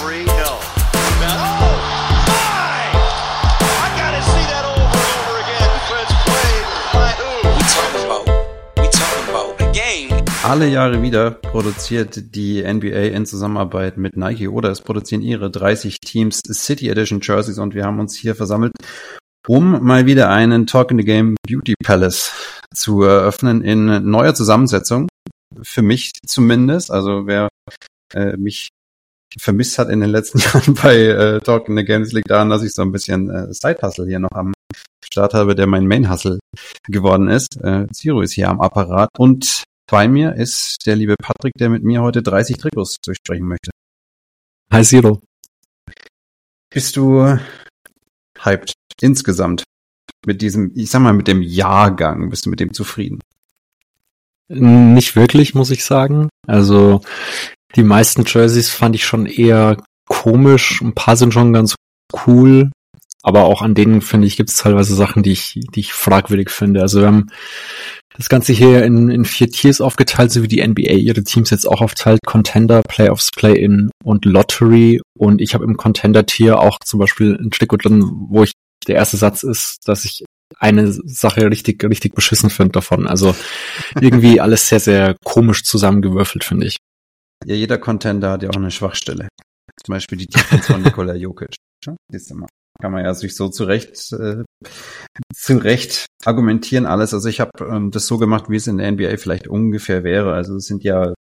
No. Oh, my! I gotta see that over and over again. Defense played by who? We talking about, we talking about the game. Alle Jahre wieder produziert die NBA in Zusammenarbeit mit Nike oder es produzieren ihre 30 Teams City Edition Jerseys und wir haben uns hier versammelt, um mal wieder einen Talk in the Game Beauty Palace zu eröffnen in neuer Zusammensetzung. Für mich zumindest. Also wer äh, mich vermisst hat in den letzten Jahren bei äh, Talk in the Games liegt daran, dass ich so ein bisschen äh, Side-Hustle hier noch am Start habe, der mein Main-Hustle geworden ist. Äh, Zero ist hier am Apparat und bei mir ist der liebe Patrick, der mit mir heute 30 Trikots durchsprechen möchte. Hi Zero. Bist du hyped insgesamt mit diesem, ich sag mal, mit dem Jahrgang? Bist du mit dem zufrieden? Nicht wirklich, muss ich sagen. Also die meisten Jerseys fand ich schon eher komisch. Ein paar sind schon ganz cool. Aber auch an denen, finde ich, gibt es teilweise Sachen, die ich, die ich fragwürdig finde. Also wir haben das Ganze hier in, in vier Tiers aufgeteilt, so wie die NBA ihre Teams jetzt auch aufteilt. Contender, Playoffs, Play-In und Lottery. Und ich habe im Contender-Tier auch zum Beispiel ein Trikot drin, wo ich der erste Satz ist, dass ich eine Sache richtig, richtig beschissen finde davon. Also irgendwie alles sehr, sehr komisch zusammengewürfelt, finde ich. Ja, jeder Contender hat ja auch eine Schwachstelle. Zum Beispiel die Defense von Nikola Jokic. Mal. Kann man ja sich so zurecht, äh, zurecht argumentieren alles. Also ich habe ähm, das so gemacht, wie es in der NBA vielleicht ungefähr wäre. Also es sind ja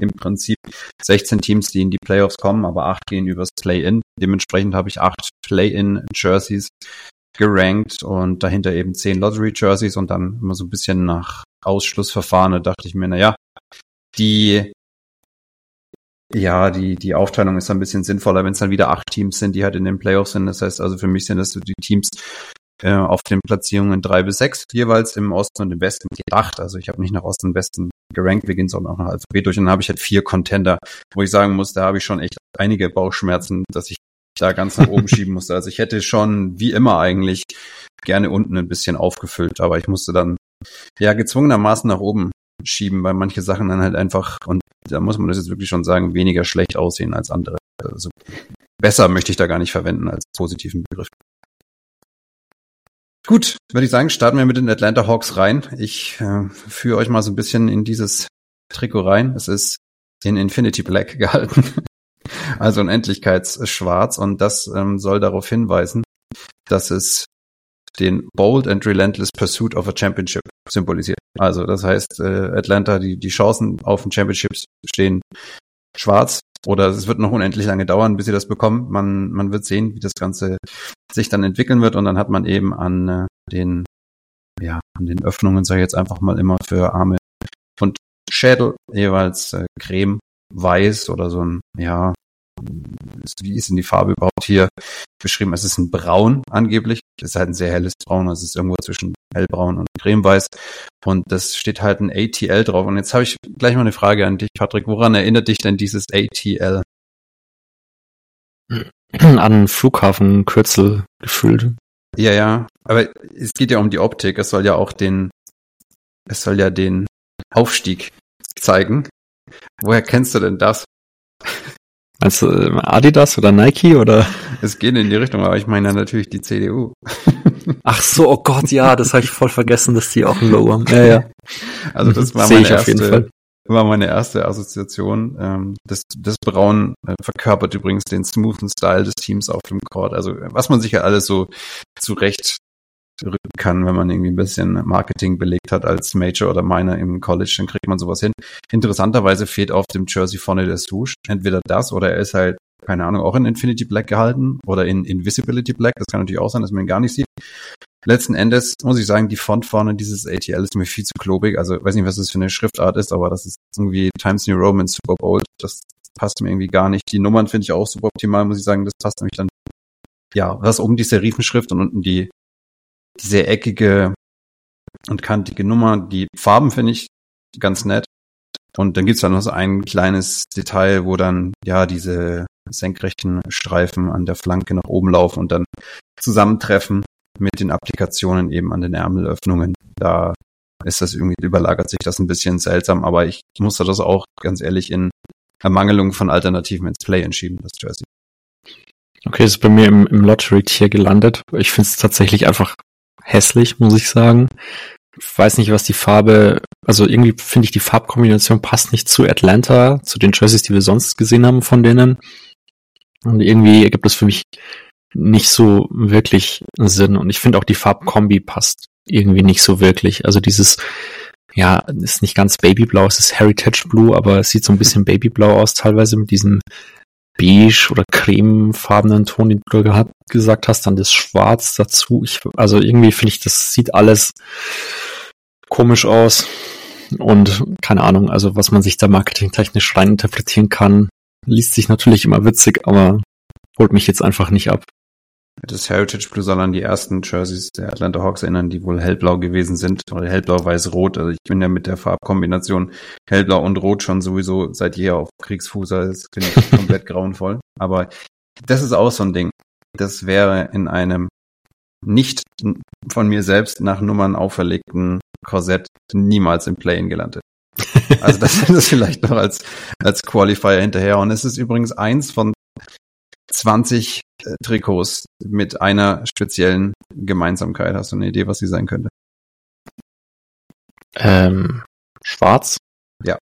im Prinzip 16 Teams, die in die Playoffs kommen, aber acht gehen übers Play-In. Dementsprechend habe ich acht Play-In-Jerseys gerankt und dahinter eben zehn Lottery-Jerseys und dann immer so ein bisschen nach Ausschlussverfahren. Da dachte ich mir, na ja, die ja, die, die Aufteilung ist ein bisschen sinnvoller, wenn es dann wieder acht Teams sind, die halt in den Playoffs sind. Das heißt also für mich sind das so die Teams äh, auf den Platzierungen drei bis sechs jeweils im Osten und im Westen gedacht. Also ich habe nicht nach Osten und Westen gerankt, wir gehen sondern auch nach Alphabet durch und dann habe ich halt vier Contender, wo ich sagen muss, da habe ich schon echt einige Bauchschmerzen, dass ich da ganz nach oben schieben musste. Also ich hätte schon, wie immer eigentlich, gerne unten ein bisschen aufgefüllt, aber ich musste dann ja gezwungenermaßen nach oben schieben, weil manche Sachen dann halt einfach, und da muss man das jetzt wirklich schon sagen, weniger schlecht aussehen als andere. Also besser möchte ich da gar nicht verwenden als positiven Begriff. Gut, würde ich sagen, starten wir mit den Atlanta Hawks rein. Ich äh, führe euch mal so ein bisschen in dieses Trikot rein. Es ist in Infinity Black gehalten. also in Endlichkeitsschwarz und das ähm, soll darauf hinweisen, dass es den Bold and Relentless Pursuit of a Championship symbolisiert. Also das heißt, äh, Atlanta, die, die Chancen auf den Championships stehen schwarz oder es wird noch unendlich lange dauern, bis sie das bekommen. Man, man wird sehen, wie das Ganze sich dann entwickeln wird und dann hat man eben an äh, den, ja, an den Öffnungen, sage ich jetzt einfach mal immer für Arme und Schädel jeweils äh, Creme weiß oder so ein, ja, wie ist denn die Farbe überhaupt hier beschrieben? Es ist ein Braun angeblich. Es ist halt ein sehr helles Braun. Es ist irgendwo zwischen hellbraun und cremeweiß. Und das steht halt ein ATL drauf. Und jetzt habe ich gleich mal eine Frage an dich, Patrick. Woran erinnert dich denn dieses ATL? An Flughafenkürzel gefühlt. Ja, ja. Aber es geht ja um die Optik. Es soll ja auch den, es soll ja den Aufstieg zeigen. Woher kennst du denn das? Also Adidas oder Nike oder? Es geht in die Richtung, aber ich meine natürlich die CDU. Ach so, oh Gott, ja, das habe ich voll vergessen, dass die auch ein Logo haben. Ja, ja. Also das war meine erste, war meine erste Assoziation. Ähm, das, das Braun äh, verkörpert übrigens den smoothen Style des Teams auf dem Court. Also was man sich ja alles so zurecht rücken kann, wenn man irgendwie ein bisschen Marketing belegt hat als Major oder Minor im College, dann kriegt man sowas hin. Interessanterweise fehlt auf dem Jersey vorne der Swoosh. Entweder das oder er ist halt, keine Ahnung, auch in Infinity Black gehalten oder in Invisibility Black. Das kann natürlich auch sein, dass man ihn gar nicht sieht. Letzten Endes muss ich sagen, die Font vorne dieses ATL ist mir viel zu klobig. Also weiß nicht, was das für eine Schriftart ist, aber das ist irgendwie Times New Roman super bold. Das passt mir irgendwie gar nicht. Die Nummern finde ich auch super optimal, muss ich sagen. Das passt nämlich dann, ja, was oben die Serifenschrift und unten die diese eckige und kantige Nummer. Die Farben finde ich ganz nett. Und dann gibt's da noch so ein kleines Detail, wo dann ja diese senkrechten Streifen an der Flanke nach oben laufen und dann zusammentreffen mit den Applikationen eben an den Ärmelöffnungen. Da ist das irgendwie, überlagert sich das ein bisschen seltsam, aber ich musste das auch ganz ehrlich in Ermangelung von Alternativen ins Play entschieden, das Jersey. Okay, ist bei mir im, im Lottery-Tier gelandet. Ich finde es tatsächlich einfach hässlich, muss ich sagen. Ich weiß nicht, was die Farbe, also irgendwie finde ich die Farbkombination passt nicht zu Atlanta, zu den Jerseys, die wir sonst gesehen haben von denen. Und irgendwie ergibt das für mich nicht so wirklich Sinn. Und ich finde auch die Farbkombi passt irgendwie nicht so wirklich. Also dieses, ja, ist nicht ganz Babyblau, es ist Heritage Blue, aber es sieht so ein bisschen Babyblau aus, teilweise mit diesem beige oder cremefarbenen Ton, den du gehabt, gesagt hast, dann das Schwarz dazu. Ich, also irgendwie finde ich, das sieht alles komisch aus. Und keine Ahnung, also was man sich da marketingtechnisch reininterpretieren kann, liest sich natürlich immer witzig, aber holt mich jetzt einfach nicht ab. Das Heritage Blue soll an die ersten Jerseys der Atlanta Hawks erinnern, die wohl hellblau gewesen sind, oder hellblau, weiß, rot. Also ich bin ja mit der Farbkombination hellblau und rot schon sowieso seit jeher auf Kriegsfuß. Das finde ich komplett grauenvoll. Aber das ist auch so ein Ding. Das wäre in einem nicht von mir selbst nach Nummern auferlegten Korsett niemals im Play-In gelandet. Also das ist vielleicht noch als, als Qualifier hinterher. Und es ist übrigens eins von 20 äh, Trikots mit einer speziellen Gemeinsamkeit. Hast du eine Idee, was sie sein könnte? Ähm, schwarz? Ja.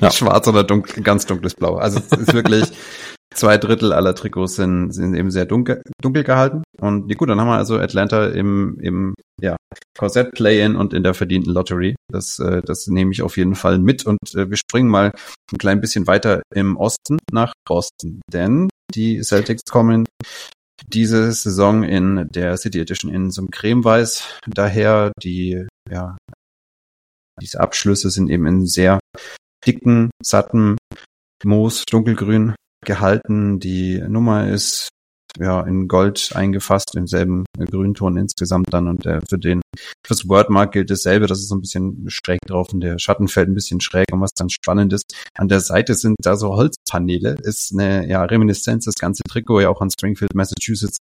ja. Schwarz oder dunkel, ganz dunkles Blau. Also es ist wirklich zwei Drittel aller Trikots sind, sind eben sehr dunkel, dunkel gehalten. Und ja, gut, dann haben wir also Atlanta im, im ja, Korsett Play-In und in der verdienten Lottery. Das, äh, das nehme ich auf jeden Fall mit. Und äh, wir springen mal ein klein bisschen weiter im Osten nach Boston. Denn die Celtics kommen diese Saison in der City Edition in so einem Cremeweiß daher. Die, ja, diese Abschlüsse sind eben in sehr dicken, satten Moos, dunkelgrün gehalten. Die Nummer ist ja in Gold eingefasst, im selben Grünton insgesamt dann. Und der für den fürs Wordmark gilt dasselbe, das ist so ein bisschen schräg drauf und der Schatten fällt ein bisschen schräg. Und was dann spannend ist, an der Seite sind da so Holzpaneele, ist eine ja Reminiszenz, das ganze Trikot ja auch an Springfield, Massachusetts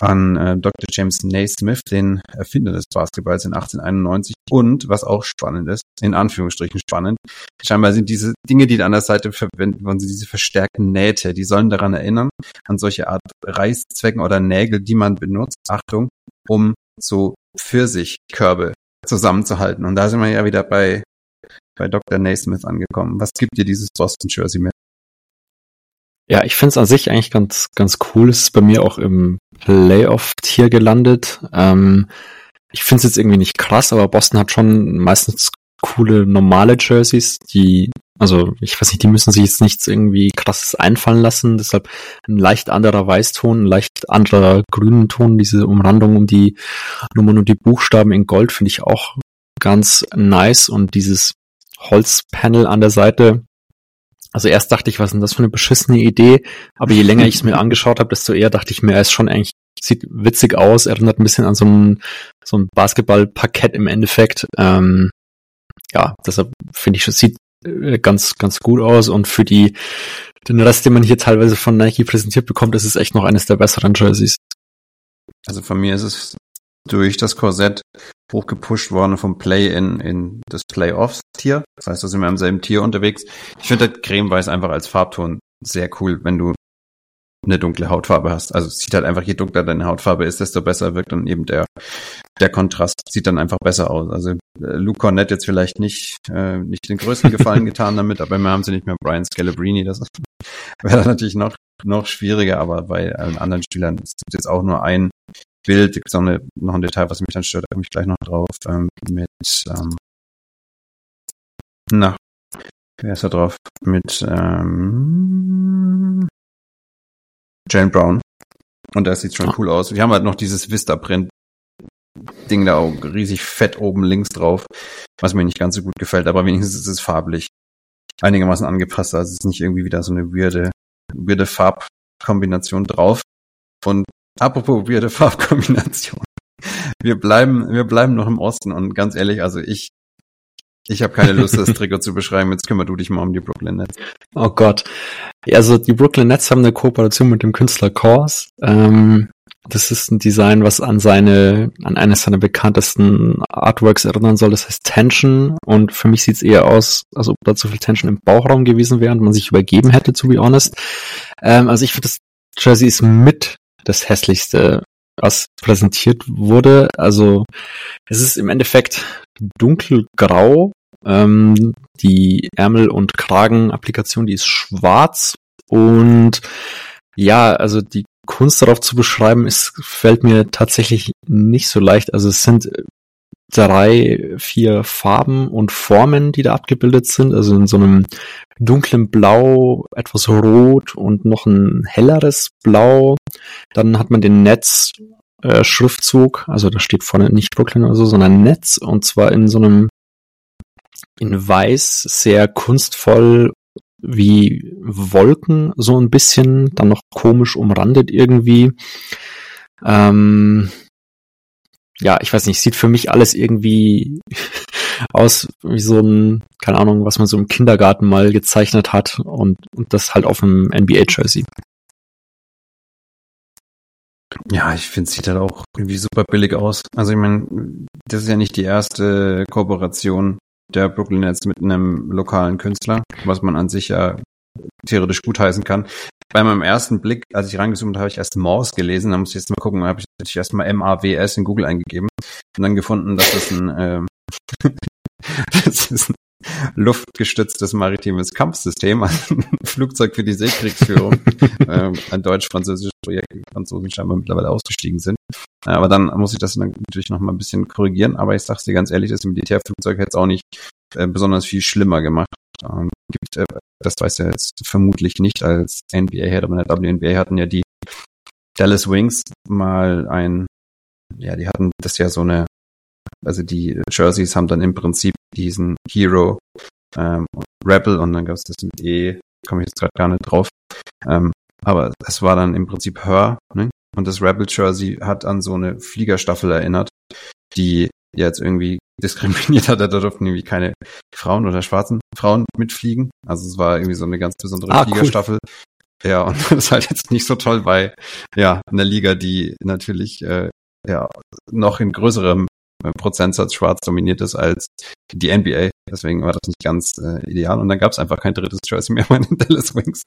an äh, Dr. James Naismith, den Erfinder des Basketballs in 1891. Und was auch spannend ist, in Anführungsstrichen spannend, scheinbar sind diese Dinge, die da an der Seite verwenden wollen, diese verstärkten Nähte, die sollen daran erinnern, an solche Art Reißzwecken oder Nägel, die man benutzt, Achtung, um so Pfirsichkörbe zusammenzuhalten. Und da sind wir ja wieder bei, bei Dr. Naismith angekommen. Was gibt dir dieses Boston Jersey mit? Ja, ich finde es an sich eigentlich ganz, ganz cool. Es ist bei mir auch im Playoff-Tier gelandet. Ähm, ich finde es jetzt irgendwie nicht krass, aber Boston hat schon meistens coole normale Jerseys, die, also ich weiß nicht, die müssen sich jetzt nichts irgendwie krasses einfallen lassen. Deshalb ein leicht anderer Weißton, ein leicht anderer grünen Ton, diese Umrandung um die Nummern und die Buchstaben in Gold finde ich auch ganz nice und dieses Holzpanel an der Seite also erst dachte ich, was ist denn das für eine beschissene Idee? Aber je länger ich es mir angeschaut habe, desto eher dachte ich mir, er ist schon eigentlich, sieht witzig aus, erinnert ein bisschen an so ein, so ein Basketballparkett im Endeffekt. Ähm, ja, deshalb finde ich, es sieht äh, ganz, ganz gut aus und für die, den Rest, den man hier teilweise von Nike präsentiert bekommt, ist es echt noch eines der besseren Jerseys. Also von mir ist es durch das Korsett hochgepusht worden vom Play-In in das Playoffs-Tier. Das heißt, da sind wir im selben Tier unterwegs. Ich finde halt Cremeweiß einfach als Farbton sehr cool, wenn du eine dunkle Hautfarbe hast. Also es sieht halt einfach, je dunkler deine Hautfarbe ist, desto besser wirkt dann eben der, der Kontrast sieht dann einfach besser aus. Also äh, Luke Cornett jetzt vielleicht nicht, äh, nicht den größten Gefallen getan damit, aber immer haben sie nicht mehr Brian Scalabrini, das wäre natürlich noch, noch schwieriger, aber bei allen anderen Spielern ist jetzt auch nur ein Bild, gibt es noch, noch ein Detail, was mich dann stört, da komme ich gleich noch drauf, ähm, mit, ähm, na, wer ist da drauf? Mit, ähm, Jane Brown. Und das sieht schon ah. cool aus. Wir haben halt noch dieses Vista-Print Ding da auch riesig fett oben links drauf, was mir nicht ganz so gut gefällt, aber wenigstens ist es farblich einigermaßen angepasst, also es ist nicht irgendwie wieder so eine weirde, weirde Farbkombination drauf. Und Apropos weirde Farbkombination. Wir bleiben, wir bleiben noch im Osten und ganz ehrlich, also ich, ich habe keine Lust, das Trikot zu beschreiben. Jetzt kümmere du dich mal um die Brooklyn Nets. Oh Gott. Also die Brooklyn Nets haben eine Kooperation mit dem Künstler Kors. Ähm, Das ist ein Design, was an seine, an eines seiner bekanntesten Artworks erinnern soll. Das heißt Tension. Und für mich sieht es eher aus, als ob da zu viel Tension im Bauchraum gewesen wäre und man sich übergeben hätte, to be honest. Ähm, also ich finde, das Jersey ist mit das hässlichste, was präsentiert wurde. Also es ist im Endeffekt dunkelgrau. Ähm, die Ärmel- und Kragenapplikation, die ist schwarz und ja, also die Kunst darauf zu beschreiben, ist, fällt mir tatsächlich nicht so leicht. Also es sind drei, vier Farben und Formen, die da abgebildet sind. Also in so einem dunklen Blau, etwas rot und noch ein helleres Blau. Dann hat man den Netz äh, Schriftzug, also da steht vorne nicht Brooklyn oder so, sondern Netz und zwar in so einem in weiß, sehr kunstvoll wie Wolken so ein bisschen, dann noch komisch umrandet irgendwie. Ähm, ja, ich weiß nicht, sieht für mich alles irgendwie aus wie so ein, keine Ahnung, was man so im Kindergarten mal gezeichnet hat und, und das halt auf einem NBA-Jersey. Ja, ich finde, es sieht halt auch irgendwie super billig aus. Also ich meine, das ist ja nicht die erste Kooperation der Brooklyn Nets mit einem lokalen Künstler, was man an sich ja theoretisch gutheißen kann. Bei meinem ersten Blick, als ich reingezoomt habe, habe ich erst Morse gelesen. Da muss ich jetzt mal gucken, habe ich natürlich erst mal M-A-W-S in Google eingegeben und dann gefunden, dass das ein, ähm, das ist ein luftgestütztes maritimes Kampfsystem, ein Flugzeug für die Seekriegsführung, ähm, ein deutsch-französisches Projekt, die Franzosen scheinbar mittlerweile ausgestiegen sind. Aber dann muss ich das natürlich noch mal ein bisschen korrigieren. Aber ich sag's dir ganz ehrlich, das Militärflugzeug hätte es auch nicht äh, besonders viel schlimmer gemacht. Ähm, gibt, äh, das weiß er jetzt vermutlich nicht als NBA-Head, aber in der WNBA hatten ja die Dallas Wings mal ein, ja, die hatten das ja so eine, also die Jerseys haben dann im Prinzip diesen Hero, ähm, Rebel und dann gab's das mit E, komme ich jetzt gerade gar nicht drauf. Ähm, aber es war dann im Prinzip Her, ne? Und das Rebel Jersey hat an so eine Fliegerstaffel erinnert, die jetzt irgendwie diskriminiert hat. Da durften irgendwie keine Frauen oder schwarzen Frauen mitfliegen. Also es war irgendwie so eine ganz besondere ah, Fliegerstaffel. Cool. Ja, und das ist halt jetzt nicht so toll bei ja einer Liga, die natürlich äh, ja noch in größerem äh, Prozentsatz schwarz dominiert ist als die NBA. Deswegen war das nicht ganz äh, ideal. Und dann gab es einfach kein drittes Jersey mehr bei den Dallas Wings.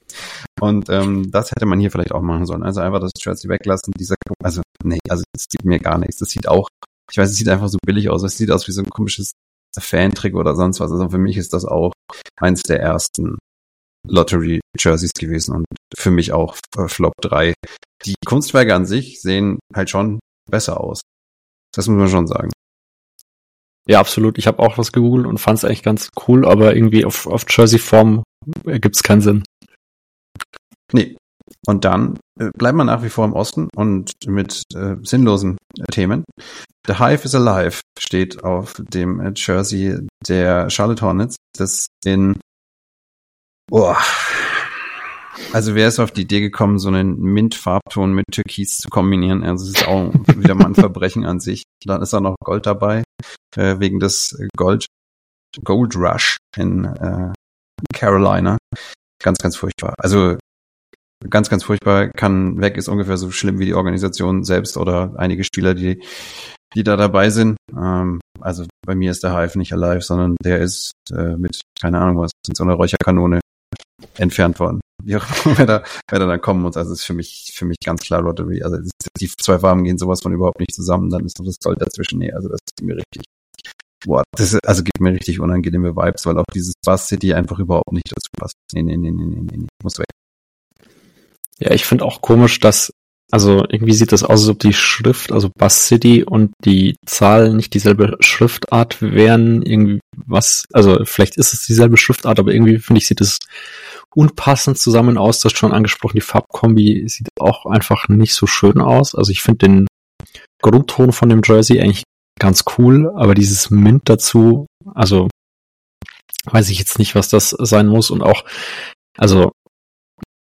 Und ähm, das hätte man hier vielleicht auch machen sollen. Also einfach das Jersey weglassen. Dieser, also nee, also es gibt mir gar nichts. Das sieht auch, ich weiß, es sieht einfach so billig aus. Es sieht aus wie so ein komisches Fan-Trick oder sonst was. Also für mich ist das auch eins der ersten Lottery-Jerseys gewesen und für mich auch äh, Flop 3. Die Kunstwerke an sich sehen halt schon besser aus. Das muss man schon sagen. Ja, absolut. Ich habe auch was gegoogelt und fand es eigentlich ganz cool, aber irgendwie auf, auf Jersey-Form ergibt es keinen Sinn. Nee. Und dann äh, bleiben wir nach wie vor im Osten und mit äh, sinnlosen äh, Themen. The Hive is Alive steht auf dem äh, Jersey der Charlotte Hornets, das in oh, also wer ist auf die Idee gekommen, so einen Mint-Farbton mit Türkis zu kombinieren? Also es ist auch wieder mal ein Verbrechen an sich. Dann ist da noch Gold dabei, äh, wegen des Gold, Gold Rush in äh, Carolina. Ganz, ganz furchtbar. Also ganz, ganz furchtbar, kann weg, ist ungefähr so schlimm wie die Organisation selbst oder einige Spieler, die, die da dabei sind. Ähm, also bei mir ist der Hive nicht alive, sondern der ist äh, mit, keine Ahnung was, mit so einer Räucherkanone entfernt worden. Wie auch immer, wer da, wer da dann kommen muss. Also ist für mich, für mich ganz klar Lottery. Also die zwei Farben gehen sowas von überhaupt nicht zusammen, dann ist noch das Gold dazwischen. Nee, also das ist mir richtig, boah, das ist, also gibt mir richtig unangenehme Vibes, weil auch dieses Bass City einfach überhaupt nicht dazu passt. Nee, nee, nee, nee, nee, nee, muss weg. Ja, ich finde auch komisch, dass, also irgendwie sieht das aus, als ob die Schrift, also Bass City und die Zahl nicht dieselbe Schriftart wären. Irgendwie was, also vielleicht ist es dieselbe Schriftart, aber irgendwie finde ich, sieht es unpassend zusammen aus. Das schon angesprochen, die Farbkombi sieht auch einfach nicht so schön aus. Also ich finde den Grundton von dem Jersey eigentlich ganz cool, aber dieses Mint dazu, also weiß ich jetzt nicht, was das sein muss und auch, also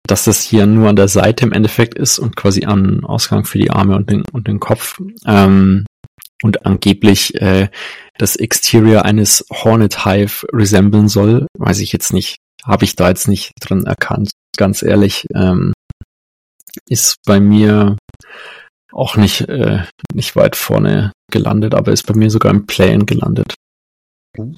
dass das hier nur an der Seite im Endeffekt ist und quasi am Ausgang für die Arme und den, und den Kopf. Ähm, und angeblich äh, das Exterior eines Hornet Hive resemblen soll, weiß ich jetzt nicht. Habe ich da jetzt nicht drin erkannt, ganz ehrlich. Ähm, ist bei mir auch nicht, äh, nicht weit vorne gelandet, aber ist bei mir sogar im Play-In gelandet.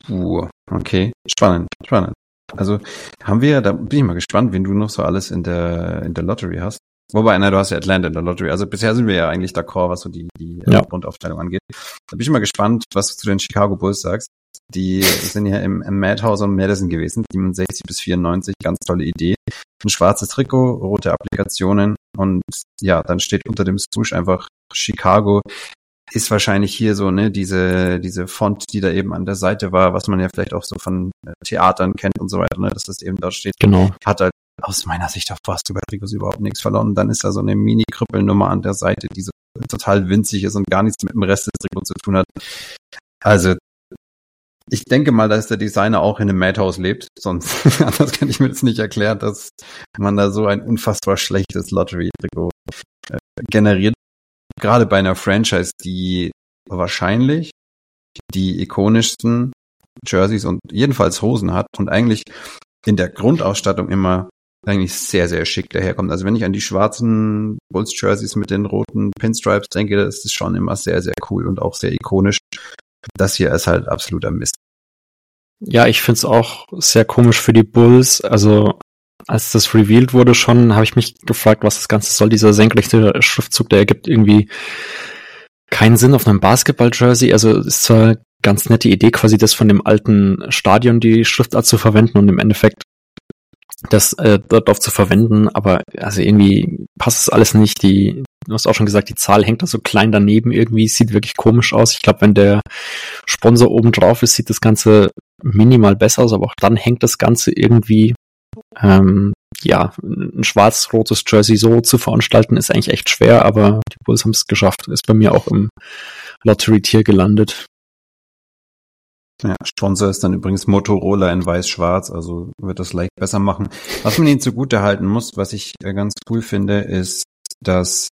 Uh, okay. Spannend, spannend. Also haben wir, da bin ich mal gespannt, wen du noch so alles in der, in der Lottery hast. Wobei, na, du hast ja Atlanta in der Lottery. Also bisher sind wir ja eigentlich d'accord, was so die, die äh, Ja. Grundaufteilung angeht. Da bin ich mal gespannt, was du zu den Chicago Bulls sagst. Die sind ja im, im Madhouse und Madison gewesen, 67 bis 94, ganz tolle Idee. Ein schwarzes Trikot, rote Applikationen und ja, dann steht unter dem Swoosh einfach Chicago. Ist wahrscheinlich hier so, ne, diese, diese Font, die da eben an der Seite war, was man ja vielleicht auch so von äh, Theatern kennt und so weiter, ne, dass das eben dort steht Genau. hat halt aus meiner Sicht auf fast Trikots überhaupt nichts verloren. Und dann ist da so eine Mini-Krüppelnummer an der Seite, die so total winzig ist und gar nichts mit dem Rest des Trikots zu tun hat. Also, ich denke mal, dass der Designer auch in einem Madhouse lebt. Sonst, anders kann ich mir das nicht erklären, dass man da so ein unfassbar schlechtes Lottery-Trikot äh, generiert. Gerade bei einer Franchise, die wahrscheinlich die ikonischsten Jerseys und jedenfalls Hosen hat und eigentlich in der Grundausstattung immer eigentlich sehr, sehr schick daherkommt. Also wenn ich an die schwarzen Bulls Jerseys mit den roten Pinstripes denke, das ist schon immer sehr, sehr cool und auch sehr ikonisch. Das hier ist halt absoluter Mist. Ja, ich find's auch sehr komisch für die Bulls. Also als das revealed wurde schon, habe ich mich gefragt, was das Ganze soll. Dieser senkrechte Schriftzug, der ergibt irgendwie keinen Sinn auf einem Basketball-Jersey. Also ist zwar ganz nette Idee, quasi das von dem alten Stadion die Schriftart zu verwenden und im Endeffekt das äh, dort zu verwenden, aber also irgendwie passt es alles nicht. Die, du hast auch schon gesagt, die Zahl hängt da so klein daneben irgendwie, sieht wirklich komisch aus. Ich glaube, wenn der Sponsor oben drauf ist, sieht das Ganze minimal besser aus, aber auch dann hängt das Ganze irgendwie ähm, ja, ein schwarz-rotes Jersey so zu veranstalten, ist eigentlich echt schwer, aber die Bulls haben es geschafft. Ist bei mir auch im Lottery-Tier gelandet. Ja, Sponsor ist dann übrigens Motorola in weiß-schwarz, also wird das leicht besser machen. Was man ihnen zugute halten muss, was ich äh, ganz cool finde, ist, dass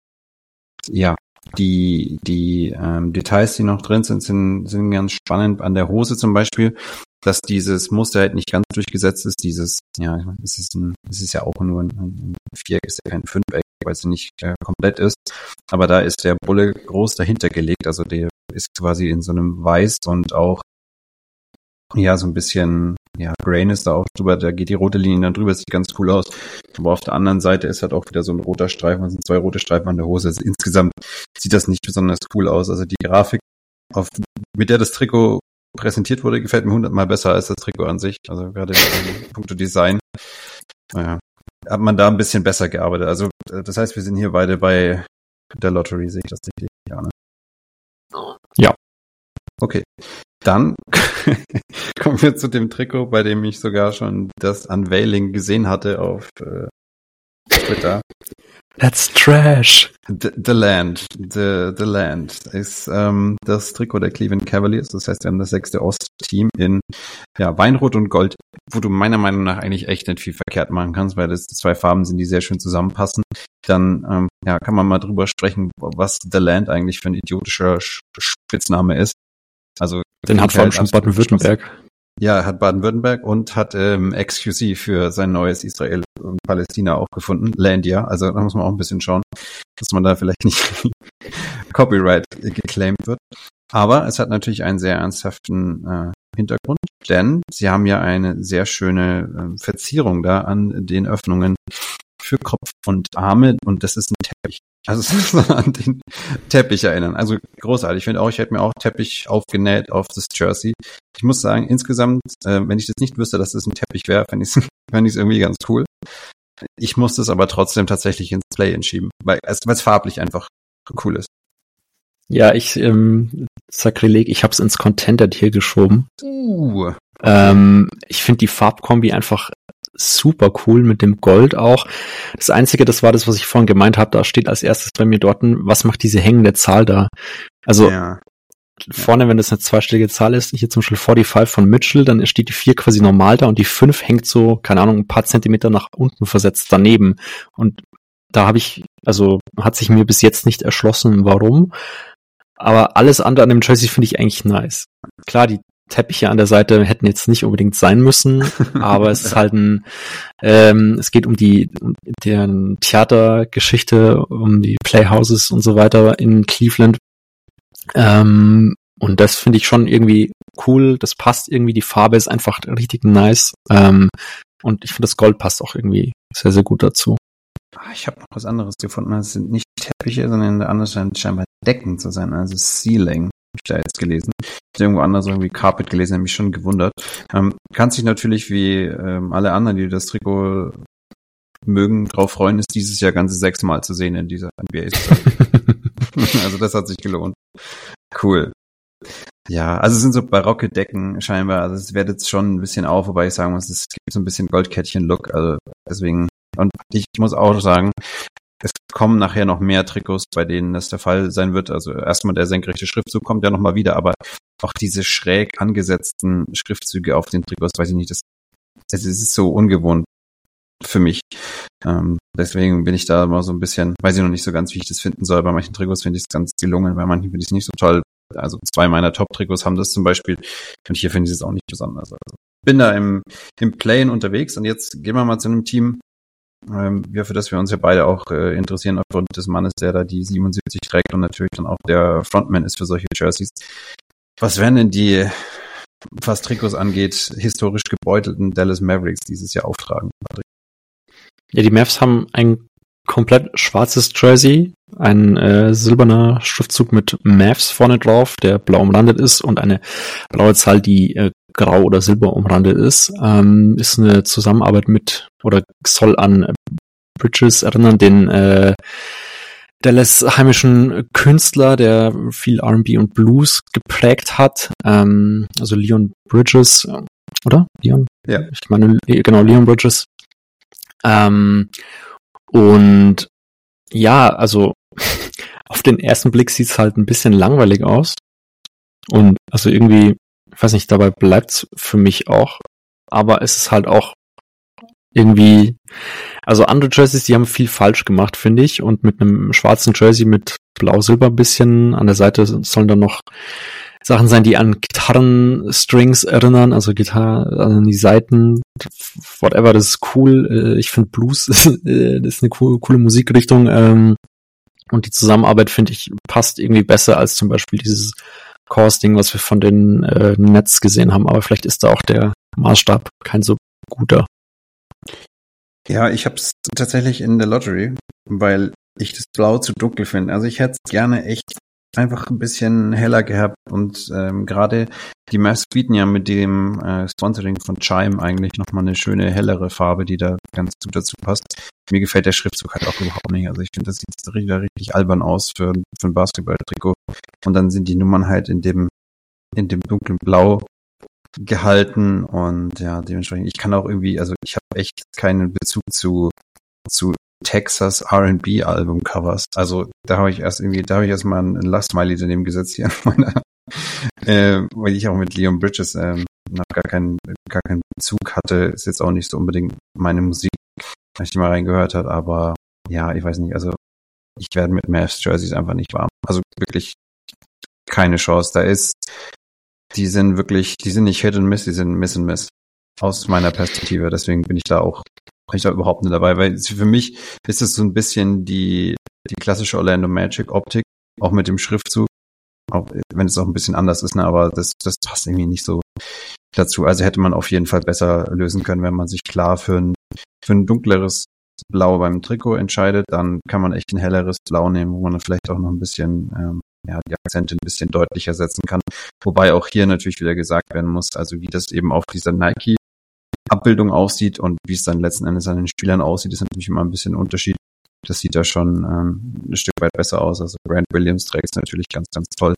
ja die die ähm, Details, die noch drin sind, sind sind ganz spannend. An der Hose zum Beispiel, dass dieses Muster halt nicht ganz durchgesetzt ist. Dieses ja, es ist ein, es ist ja auch nur ein, ein Viereck, ist ja kein Fünfeck, weil es nicht äh, komplett ist. Aber da ist der Bulle groß dahinter gelegt, also der ist quasi in so einem Weiß und auch ja, so ein bisschen, ja, Grain ist da auch drüber, da geht die rote Linie dann drüber, sieht ganz cool aus. Aber auf der anderen Seite ist halt auch wieder so ein roter Streifen, also sind zwei rote Streifen an der Hose. Also insgesamt sieht das nicht besonders cool aus. Also die Grafik, auf, mit der das Trikot präsentiert wurde, gefällt mir hundertmal besser als das Trikot an sich. Also gerade in puncto Design. Naja, hat man da ein bisschen besser gearbeitet. Also das heißt, wir sind hier beide bei der Lottery, sehe ich das richtig? Ja, ne? Ja. Okay. Dann kommen wir zu dem Trikot, bei dem ich sogar schon das Unveiling gesehen hatte auf äh, Twitter. That's trash. The, the Land, the, the Land ist ähm, das Trikot der Cleveland Cavaliers. Das heißt, wir haben das sechste Ostteam in ja, Weinrot und Gold, wo du meiner Meinung nach eigentlich echt nicht viel verkehrt machen kannst, weil das zwei Farben sind, die sehr schön zusammenpassen. Dann ähm, ja, kann man mal drüber sprechen, was The Land eigentlich für ein idiotischer Spitzname ist. Also den hat vor allem schon Baden-Württemberg. Ja, hat Baden-Württemberg und hat ähm, XQC für sein neues Israel und Palästina auch gefunden. Landia. Also da muss man auch ein bisschen schauen, dass man da vielleicht nicht Copyright geclaimed wird. Aber es hat natürlich einen sehr ernsthaften äh, Hintergrund, denn sie haben ja eine sehr schöne äh, Verzierung da an den Öffnungen für Kopf und Arme und das ist ein Teppich. Also es ist an den Teppich erinnern. Also großartig. Ich finde auch, ich hätte mir auch Teppich aufgenäht auf das Jersey. Ich muss sagen, insgesamt, äh, wenn ich das nicht wüsste, dass das ein Teppich wäre, fände ich es fänd ich's irgendwie ganz cool. Ich muss das aber trotzdem tatsächlich ins Play entschieben, weil es weil es farblich einfach cool ist. Ja, ich, ähm, Sakrileg, ich hab's ins Contender hier geschoben. Uh. Ähm, ich finde die Farbkombi einfach super cool mit dem Gold auch. Das Einzige, das war das, was ich vorhin gemeint habe, da steht als erstes bei mir dort, was macht diese hängende Zahl da? Also ja. vorne, wenn das eine zweistellige Zahl ist, hier zum Beispiel 45 von Mitchell, dann steht die 4 quasi normal da und die 5 hängt so, keine Ahnung, ein paar Zentimeter nach unten versetzt daneben. Und da habe ich, also hat sich mir bis jetzt nicht erschlossen, warum. Aber alles andere an dem Jersey finde ich eigentlich nice. Klar, die Teppiche an der Seite hätten jetzt nicht unbedingt sein müssen, aber es ist halt ein, ähm, es geht um die um deren Theatergeschichte, um die Playhouses und so weiter in Cleveland. Ähm, und das finde ich schon irgendwie cool. Das passt irgendwie. Die Farbe ist einfach richtig nice. Ähm, und ich finde, das Gold passt auch irgendwie sehr, sehr gut dazu. Ah, Ich habe noch was anderes gefunden. Es sind nicht Teppiche, sondern der andere scheint scheinbar Decken zu sein, also Ceiling. Hab ich da jetzt gelesen. Ich habe irgendwo anders irgendwie Carpet gelesen, habe mich schon gewundert. Ähm, kannst dich natürlich wie ähm, alle anderen, die das Trikot mögen, drauf freuen, ist dieses Jahr ganze sechsmal zu sehen in dieser NBA. also das hat sich gelohnt. Cool. Ja, also es sind so barocke Decken scheinbar. Also es wertet schon ein bisschen auf, wobei ich sagen muss, es gibt so ein bisschen Goldkettchen-Look. Also deswegen, und ich muss auch sagen, es kommen nachher noch mehr Trikots, bei denen das der Fall sein wird. Also erstmal der senkrechte Schriftzug kommt ja nochmal wieder, aber auch diese schräg angesetzten Schriftzüge auf den Trikots, weiß ich nicht, das, es ist so ungewohnt für mich. Ähm, deswegen bin ich da mal so ein bisschen, weiß ich noch nicht so ganz, wie ich das finden soll. Bei manchen Trikots finde ich es ganz gelungen, bei manchen finde ich es nicht so toll. Also zwei meiner Top-Trikots haben das zum Beispiel und hier finde ich es auch nicht besonders. Also bin da im, im Playen unterwegs und jetzt gehen wir mal zu einem Team, ähm, für das wir uns ja beide auch äh, interessieren, aufgrund des Mannes, der da die 77 trägt und natürlich dann auch der Frontman ist für solche Jerseys. Was werden denn die, was Trikots angeht, historisch gebeutelten Dallas Mavericks dieses Jahr auftragen? Patrick? Ja, die Mavs haben ein komplett schwarzes Jersey, ein äh, silberner Schriftzug mit Mavs vorne drauf, der blau umrandet ist und eine blaue Zahl, die äh, grau oder silber umrandet ist. Ähm, ist eine Zusammenarbeit mit oder soll an Bridges erinnern, den äh, Dallas heimischen Künstler, der viel R&B und Blues geprägt hat. Ähm, also Leon Bridges, oder? Leon? Ja. Ich meine, genau, Leon Bridges. Ähm, und ja, also auf den ersten Blick sieht's halt ein bisschen langweilig aus. Und also irgendwie, ich weiß nicht, dabei bleibt's für mich auch. Aber es ist halt auch irgendwie, also andere Jerseys, die haben viel falsch gemacht, finde ich. Und mit einem schwarzen Jersey mit blau-silber bisschen an der Seite sollen dann noch Sachen sein, die an Gitarrenstrings erinnern, also Gitarre an die Seiten, whatever, das ist cool. Äh, Ich finde Blues ist, äh, ist eine coole, coole Musikrichtung. ähm, Und die Zusammenarbeit, finde ich, passt irgendwie besser als zum Beispiel dieses Chorus-Ding, was wir von den äh, Nets gesehen haben. Aber vielleicht ist da auch der Maßstab kein so guter. Ja, ich habe es tatsächlich in der Lottery, weil ich das Blau zu dunkel finde. Also ich hätte es gerne echt einfach ein bisschen heller gehabt und ähm, gerade die Mavs bieten ja mit dem äh, Sponsoring von Chime eigentlich nochmal eine schöne hellere Farbe, die da ganz gut dazu passt. Mir gefällt der Schriftzug halt auch überhaupt nicht. Also ich finde, das sieht wieder richtig albern aus für, für ein Basketball-Trikot. Und dann sind die Nummern halt in dem in dem dunklen Blau gehalten und ja, dementsprechend, ich kann auch irgendwie, also ich habe echt keinen Bezug zu, zu Texas R&B Albumcovers. Also da habe ich erst irgendwie, da habe ich erst mal ein Last Smiley daneben gesetzt hier in meiner, äh, weil ich auch mit Leon Bridges ähm, gar keinen, gar keinen Bezug hatte. Ist jetzt auch nicht so unbedingt meine Musik, wenn ich die mal reingehört hat, aber ja, ich weiß nicht, also ich werde mit Mavs Jerseys einfach nicht warm. Also wirklich keine Chance. Da ist, die sind wirklich, die sind nicht Hit and Miss, die sind Miss and Miss. Aus meiner Perspektive. Deswegen bin ich da auch, ich da überhaupt nicht dabei, weil für mich ist es so ein bisschen die, die klassische Orlando Magic Optik, auch mit dem Schriftzug. Auch wenn es auch ein bisschen anders ist, ne, aber das, das passt irgendwie nicht so dazu. Also hätte man auf jeden Fall besser lösen können, wenn man sich klar für ein, für ein dunkleres Blau beim Trikot entscheidet, dann kann man echt ein helleres Blau nehmen, wo man dann vielleicht auch noch ein bisschen ähm, ja, die Akzente ein bisschen deutlicher setzen kann. Wobei auch hier natürlich wieder gesagt werden muss, also wie das eben auf dieser Nike-Abbildung aussieht und wie es dann letzten Endes an den Spielern aussieht, ist natürlich immer ein bisschen ein Unterschied. Das sieht da schon ähm, ein Stück weit besser aus. Also Grant Williams trägt es natürlich ganz, ganz toll.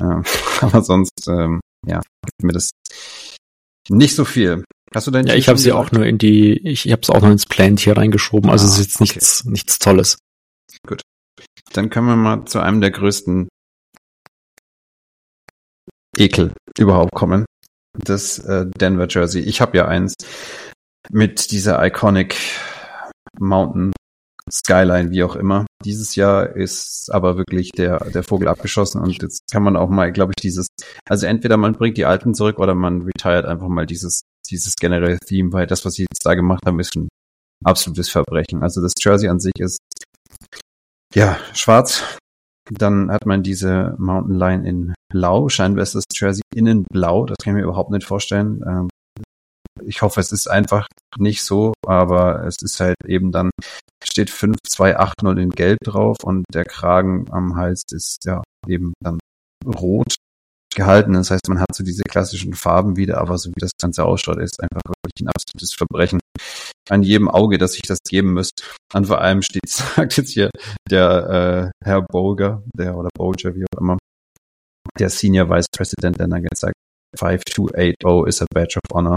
Ähm, aber sonst, ähm, ja, gibt mir das nicht so viel. Hast du dein Ja, Team ich habe sie auch nur in die, ich, ich habe es auch noch ins Plant hier reingeschoben. Also Ah, es ist jetzt okay. nichts, nichts Tolles. Dann können wir mal zu einem der größten Ekel überhaupt kommen. Das äh, Denver Jersey. Ich habe ja eins mit dieser Iconic Mountain Skyline, wie auch immer. Dieses Jahr ist aber wirklich der, der Vogel abgeschossen und jetzt kann man auch mal, glaube ich, dieses, also entweder man bringt die alten zurück oder man retired einfach mal dieses, dieses generelle Theme, weil das, was sie jetzt da gemacht haben, ist ein absolutes Verbrechen. Also das Jersey an sich ist, ja, schwarz. Dann hat man diese Mountain Line in blau. Scheinbar ist das Jersey innen blau. Das kann ich mir überhaupt nicht vorstellen. Ähm, ich hoffe, es ist einfach nicht so, aber es ist halt eben dann, steht 5280 in Gelb drauf und der Kragen am Hals ist ja eben dann rot gehalten. Das heißt, man hat so diese klassischen Farben wieder, aber so wie das Ganze ausschaut, ist einfach wirklich ein absolutes Verbrechen an jedem Auge, dass ich das geben müsste. Und vor allem steht, sagt jetzt hier der äh, Herr Bolger, der oder Bolger, wie auch immer, der Senior Vice President der Nuggets sagt, 5280 is a badge of honor.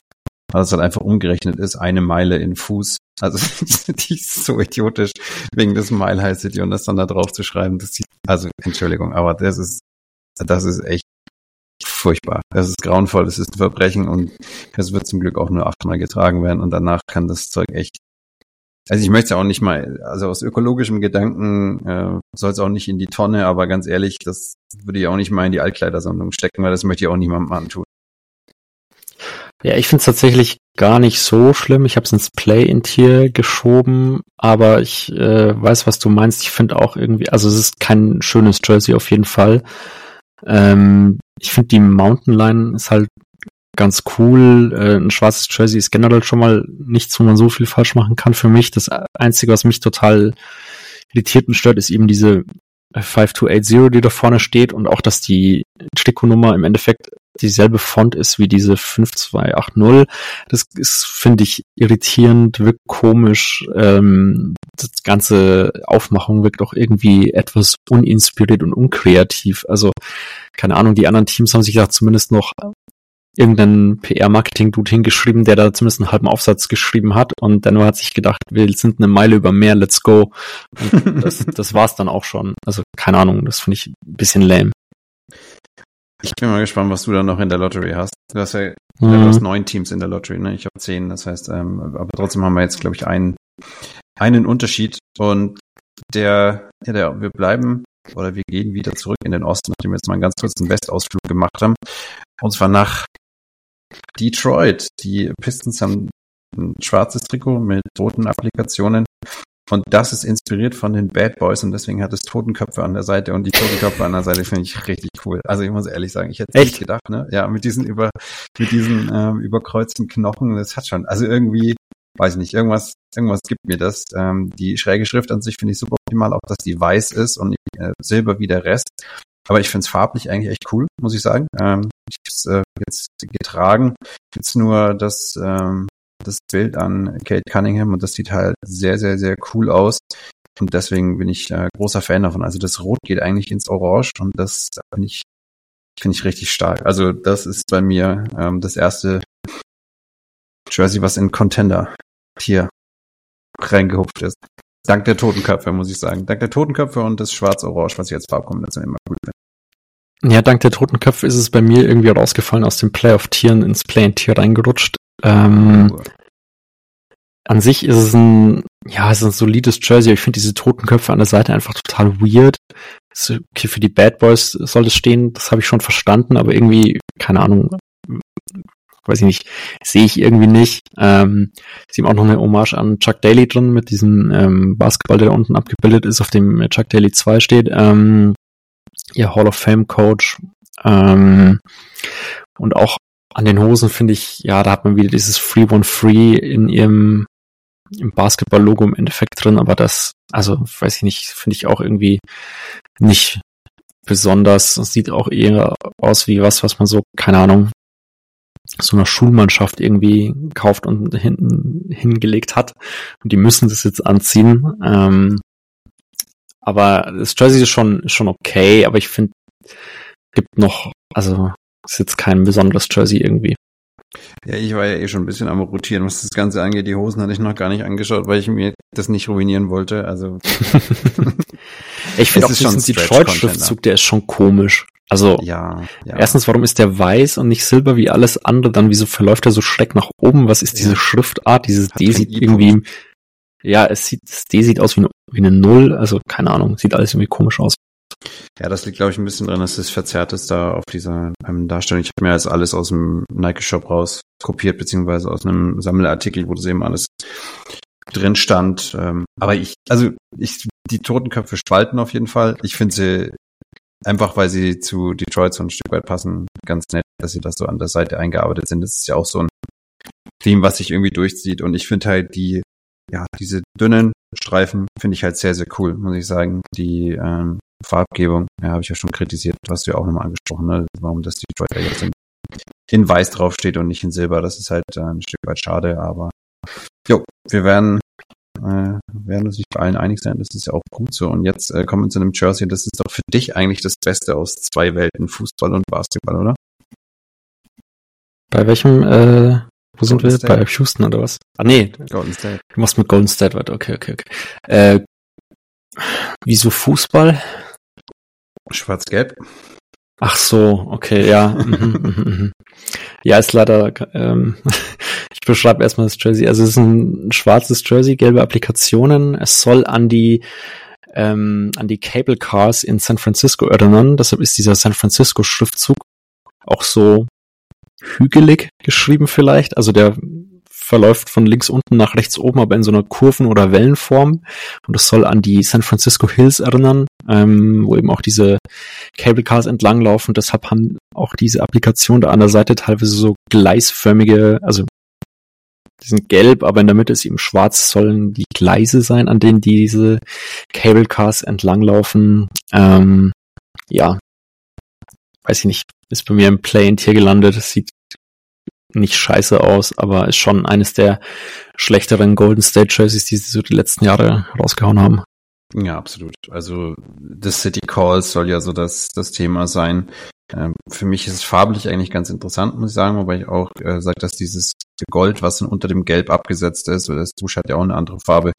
Weil es halt einfach umgerechnet ist, eine Meile in Fuß. Also die ist so idiotisch, wegen des Mile High City und das dann da drauf zu schreiben. Das sieht, also Entschuldigung, aber das ist, das ist echt furchtbar. Das ist grauenvoll, das ist ein Verbrechen und es wird zum Glück auch nur achtmal getragen werden und danach kann das Zeug echt also ich möchte es auch nicht mal, also aus ökologischem Gedanken äh, soll es auch nicht in die Tonne, aber ganz ehrlich, das würde ich auch nicht mal in die Altkleidersammlung stecken, weil das möchte ich auch niemandem antun. Ja, ich finde es tatsächlich gar nicht so schlimm. Ich habe es ins Play-in-Tier geschoben, aber ich äh, weiß, was du meinst. Ich finde auch irgendwie, also es ist kein schönes Jersey auf jeden Fall. Ähm, ich finde die Mountain Line ist halt ganz cool. Äh, ein schwarzes Jersey ist generell schon mal nichts, wo man so viel falsch machen kann für mich. Das Einzige, was mich total irritiert und stört, ist eben diese 5280, die da vorne steht und auch, dass die Trikotnummer im Endeffekt dieselbe Font ist wie diese 5280. Das ist, finde ich, irritierend, wirkt komisch. Ähm, das ganze Aufmachung wirkt auch irgendwie etwas uninspiriert und unkreativ. Also, keine Ahnung, die anderen Teams haben sich da zumindest noch irgendeinen PR-Marketing-Dude hingeschrieben, der da zumindest einen halben Aufsatz geschrieben hat und dann hat sich gedacht, wir sind eine Meile über Meer, let's go. Und das, das war's dann auch schon. Also keine Ahnung, das finde ich ein bisschen lame. Ich bin mal gespannt, was du dann noch in der Lottery hast. Du hast ja Mhm. du hast neun Teams in der Lottery, ne? Ich habe zehn, das heißt, ähm, aber trotzdem haben wir jetzt, glaube ich, einen, einen Unterschied. Und der, ja, der, wir bleiben oder wir gehen wieder zurück in den Osten, nachdem wir jetzt mal einen ganz kurzen Westausflug gemacht haben. Und zwar nach Detroit. Die Pistons haben ein schwarzes Trikot mit roten Applikationen. Und das ist inspiriert von den Bad Boys und deswegen hat es Totenköpfe an der Seite und die Totenköpfe an der Seite finde ich richtig cool. Also ich muss ehrlich sagen, ich hätte Echt? nicht gedacht, ne? Ja, mit diesen über, mit diesen ähm, überkreuzten Knochen, das hat schon, also irgendwie, weiß ich nicht, irgendwas, irgendwas gibt mir das. Ähm, die schräge Schrift an sich finde ich super optimal, auch dass die weiß ist und nicht äh, silber wie der Rest. Aber ich finde es farblich eigentlich echt cool, muss ich sagen. Ähm, ich habe äh, jetzt getragen. Jetzt nur das, ähm, das Bild an Kate Cunningham und das sieht halt sehr, sehr, sehr cool aus. Und deswegen bin ich äh, großer Fan davon. Also das Rot geht eigentlich ins Orange und das finde ich, finde ich richtig stark. Also das ist bei mir ähm, das erste Jersey, was in Contender hier reingehupft ist. Dank der Totenköpfe, muss ich sagen. Dank der Totenköpfe und das Schwarz-Orange, was ich als Farbkombination immer gut finde. Ja, dank der toten Köpfe ist es bei mir irgendwie rausgefallen aus dem Playoff-Tieren ins Play-in-Tier reingerutscht. Ähm, an sich ist es ein, ja, es ist ein solides Jersey, aber ich finde diese toten Köpfe an der Seite einfach total weird. Okay, für die Bad Boys soll es stehen, das habe ich schon verstanden, aber irgendwie, keine Ahnung, weiß ich nicht, sehe ich irgendwie nicht. Ähm, sie haben auch noch eine Hommage an Chuck Daly drin mit diesem ähm, Basketball, der da unten abgebildet ist, auf dem Chuck Daly 2 steht. Ähm, ihr Hall of Fame Coach. Ähm, und auch an den Hosen finde ich, ja, da hat man wieder dieses Free One Free in ihrem im Basketball-Logo im Endeffekt drin, aber das, also weiß ich nicht, finde ich auch irgendwie nicht besonders. Es sieht auch eher aus wie was, was man so, keine Ahnung, so einer Schulmannschaft irgendwie kauft und hinten hingelegt hat. Und die müssen das jetzt anziehen. Ähm, aber das Jersey ist schon, schon okay, aber ich finde, gibt noch, also ist jetzt kein besonderes Jersey irgendwie. Ja, ich war ja eh schon ein bisschen am Rotieren, was das Ganze angeht. Die Hosen hatte ich noch gar nicht angeschaut, weil ich mir das nicht ruinieren wollte. Also Ich finde auch diesen ein Detroit-Schriftzug, der ist schon komisch. Also ja, ja. erstens, warum ist der weiß und nicht silber wie alles andere? Dann wieso verläuft er so schräg nach oben? Was ist diese Ja. Schriftart? Dieses Hat D sieht irgendwie, ja, es sieht, das D sieht aus wie ein wie eine Null. Also keine Ahnung, sieht alles irgendwie komisch aus. Ja, das liegt, glaube ich, ein bisschen dran, dass es verzerrt ist da auf dieser ähm, Darstellung. Ich habe mir jetzt alles aus dem Nike-Shop raus kopiert, beziehungsweise aus einem Sammelartikel, wo das eben alles drin stand. Ähm, aber ich, also ich, die Totenköpfe spalten auf jeden Fall. Ich finde sie einfach, weil sie zu Detroit so ein Stück weit passen, ganz nett, dass sie das so an der Seite eingearbeitet sind. Das ist ja auch so ein Theme, was sich irgendwie durchzieht. Und ich finde halt die, ja, diese dünnen Streifen finde ich halt sehr, sehr cool, muss ich sagen. Die ähm, Farbgebung, ja, habe ich ja schon kritisiert, hast du ja auch nochmal angesprochen, ne? warum das Detroit jetzt in, in weiß draufsteht und nicht in Silber. Das ist halt äh, ein Stück weit schade, aber jo, wir werden äh, werden uns nicht bei allen einig sein, das ist ja auch gut so. Und jetzt äh, kommen wir zu einem Jersey, das ist doch für dich eigentlich das Beste aus zwei Welten, Fußball und Basketball, oder? Bei welchem, äh, wo sind wir? Bei Houston oder was? Ah, nee. Golden State. Du machst mit Golden State weiter. Okay, okay, okay. Äh, wieso Fußball? Schwarz-Gelb. Ach so, okay, ja. Mhm, mhm, mhm. ja, ist leider, ähm, ich beschreibe erstmal das Jersey. Also es ist ein schwarzes Jersey, gelbe Applikationen. Es soll an die ähm, an die Cable Cars in San Francisco erinnern. Deshalb ist dieser San Francisco Schriftzug auch so hügelig geschrieben vielleicht. Also der verläuft von links unten nach rechts oben, aber in so einer Kurven- oder Wellenform. Und das soll an die San Francisco Hills erinnern, ähm, wo eben auch diese Cable Cars entlanglaufen. Deshalb haben auch diese Applikationen da an der Seite teilweise so gleisförmige, also die sind gelb, aber in der Mitte ist eben schwarz, sollen die Gleise sein, an denen diese Cable Cars entlanglaufen. Ähm, ja, weiß ich nicht, ist bei mir im Play hier gelandet. Das sieht nicht scheiße aus, aber ist schon eines der schlechteren Golden State Jerseys, die sie so die letzten Jahre rausgehauen haben. Ja, absolut. Also The City Calls soll ja so das, das Thema sein. Ähm, für mich ist es farblich eigentlich ganz interessant, muss ich sagen, wobei ich auch äh, sage, dass dieses Gold, was dann unter dem Gelb abgesetzt ist, oder das Dusch hat ja auch eine andere Farbe,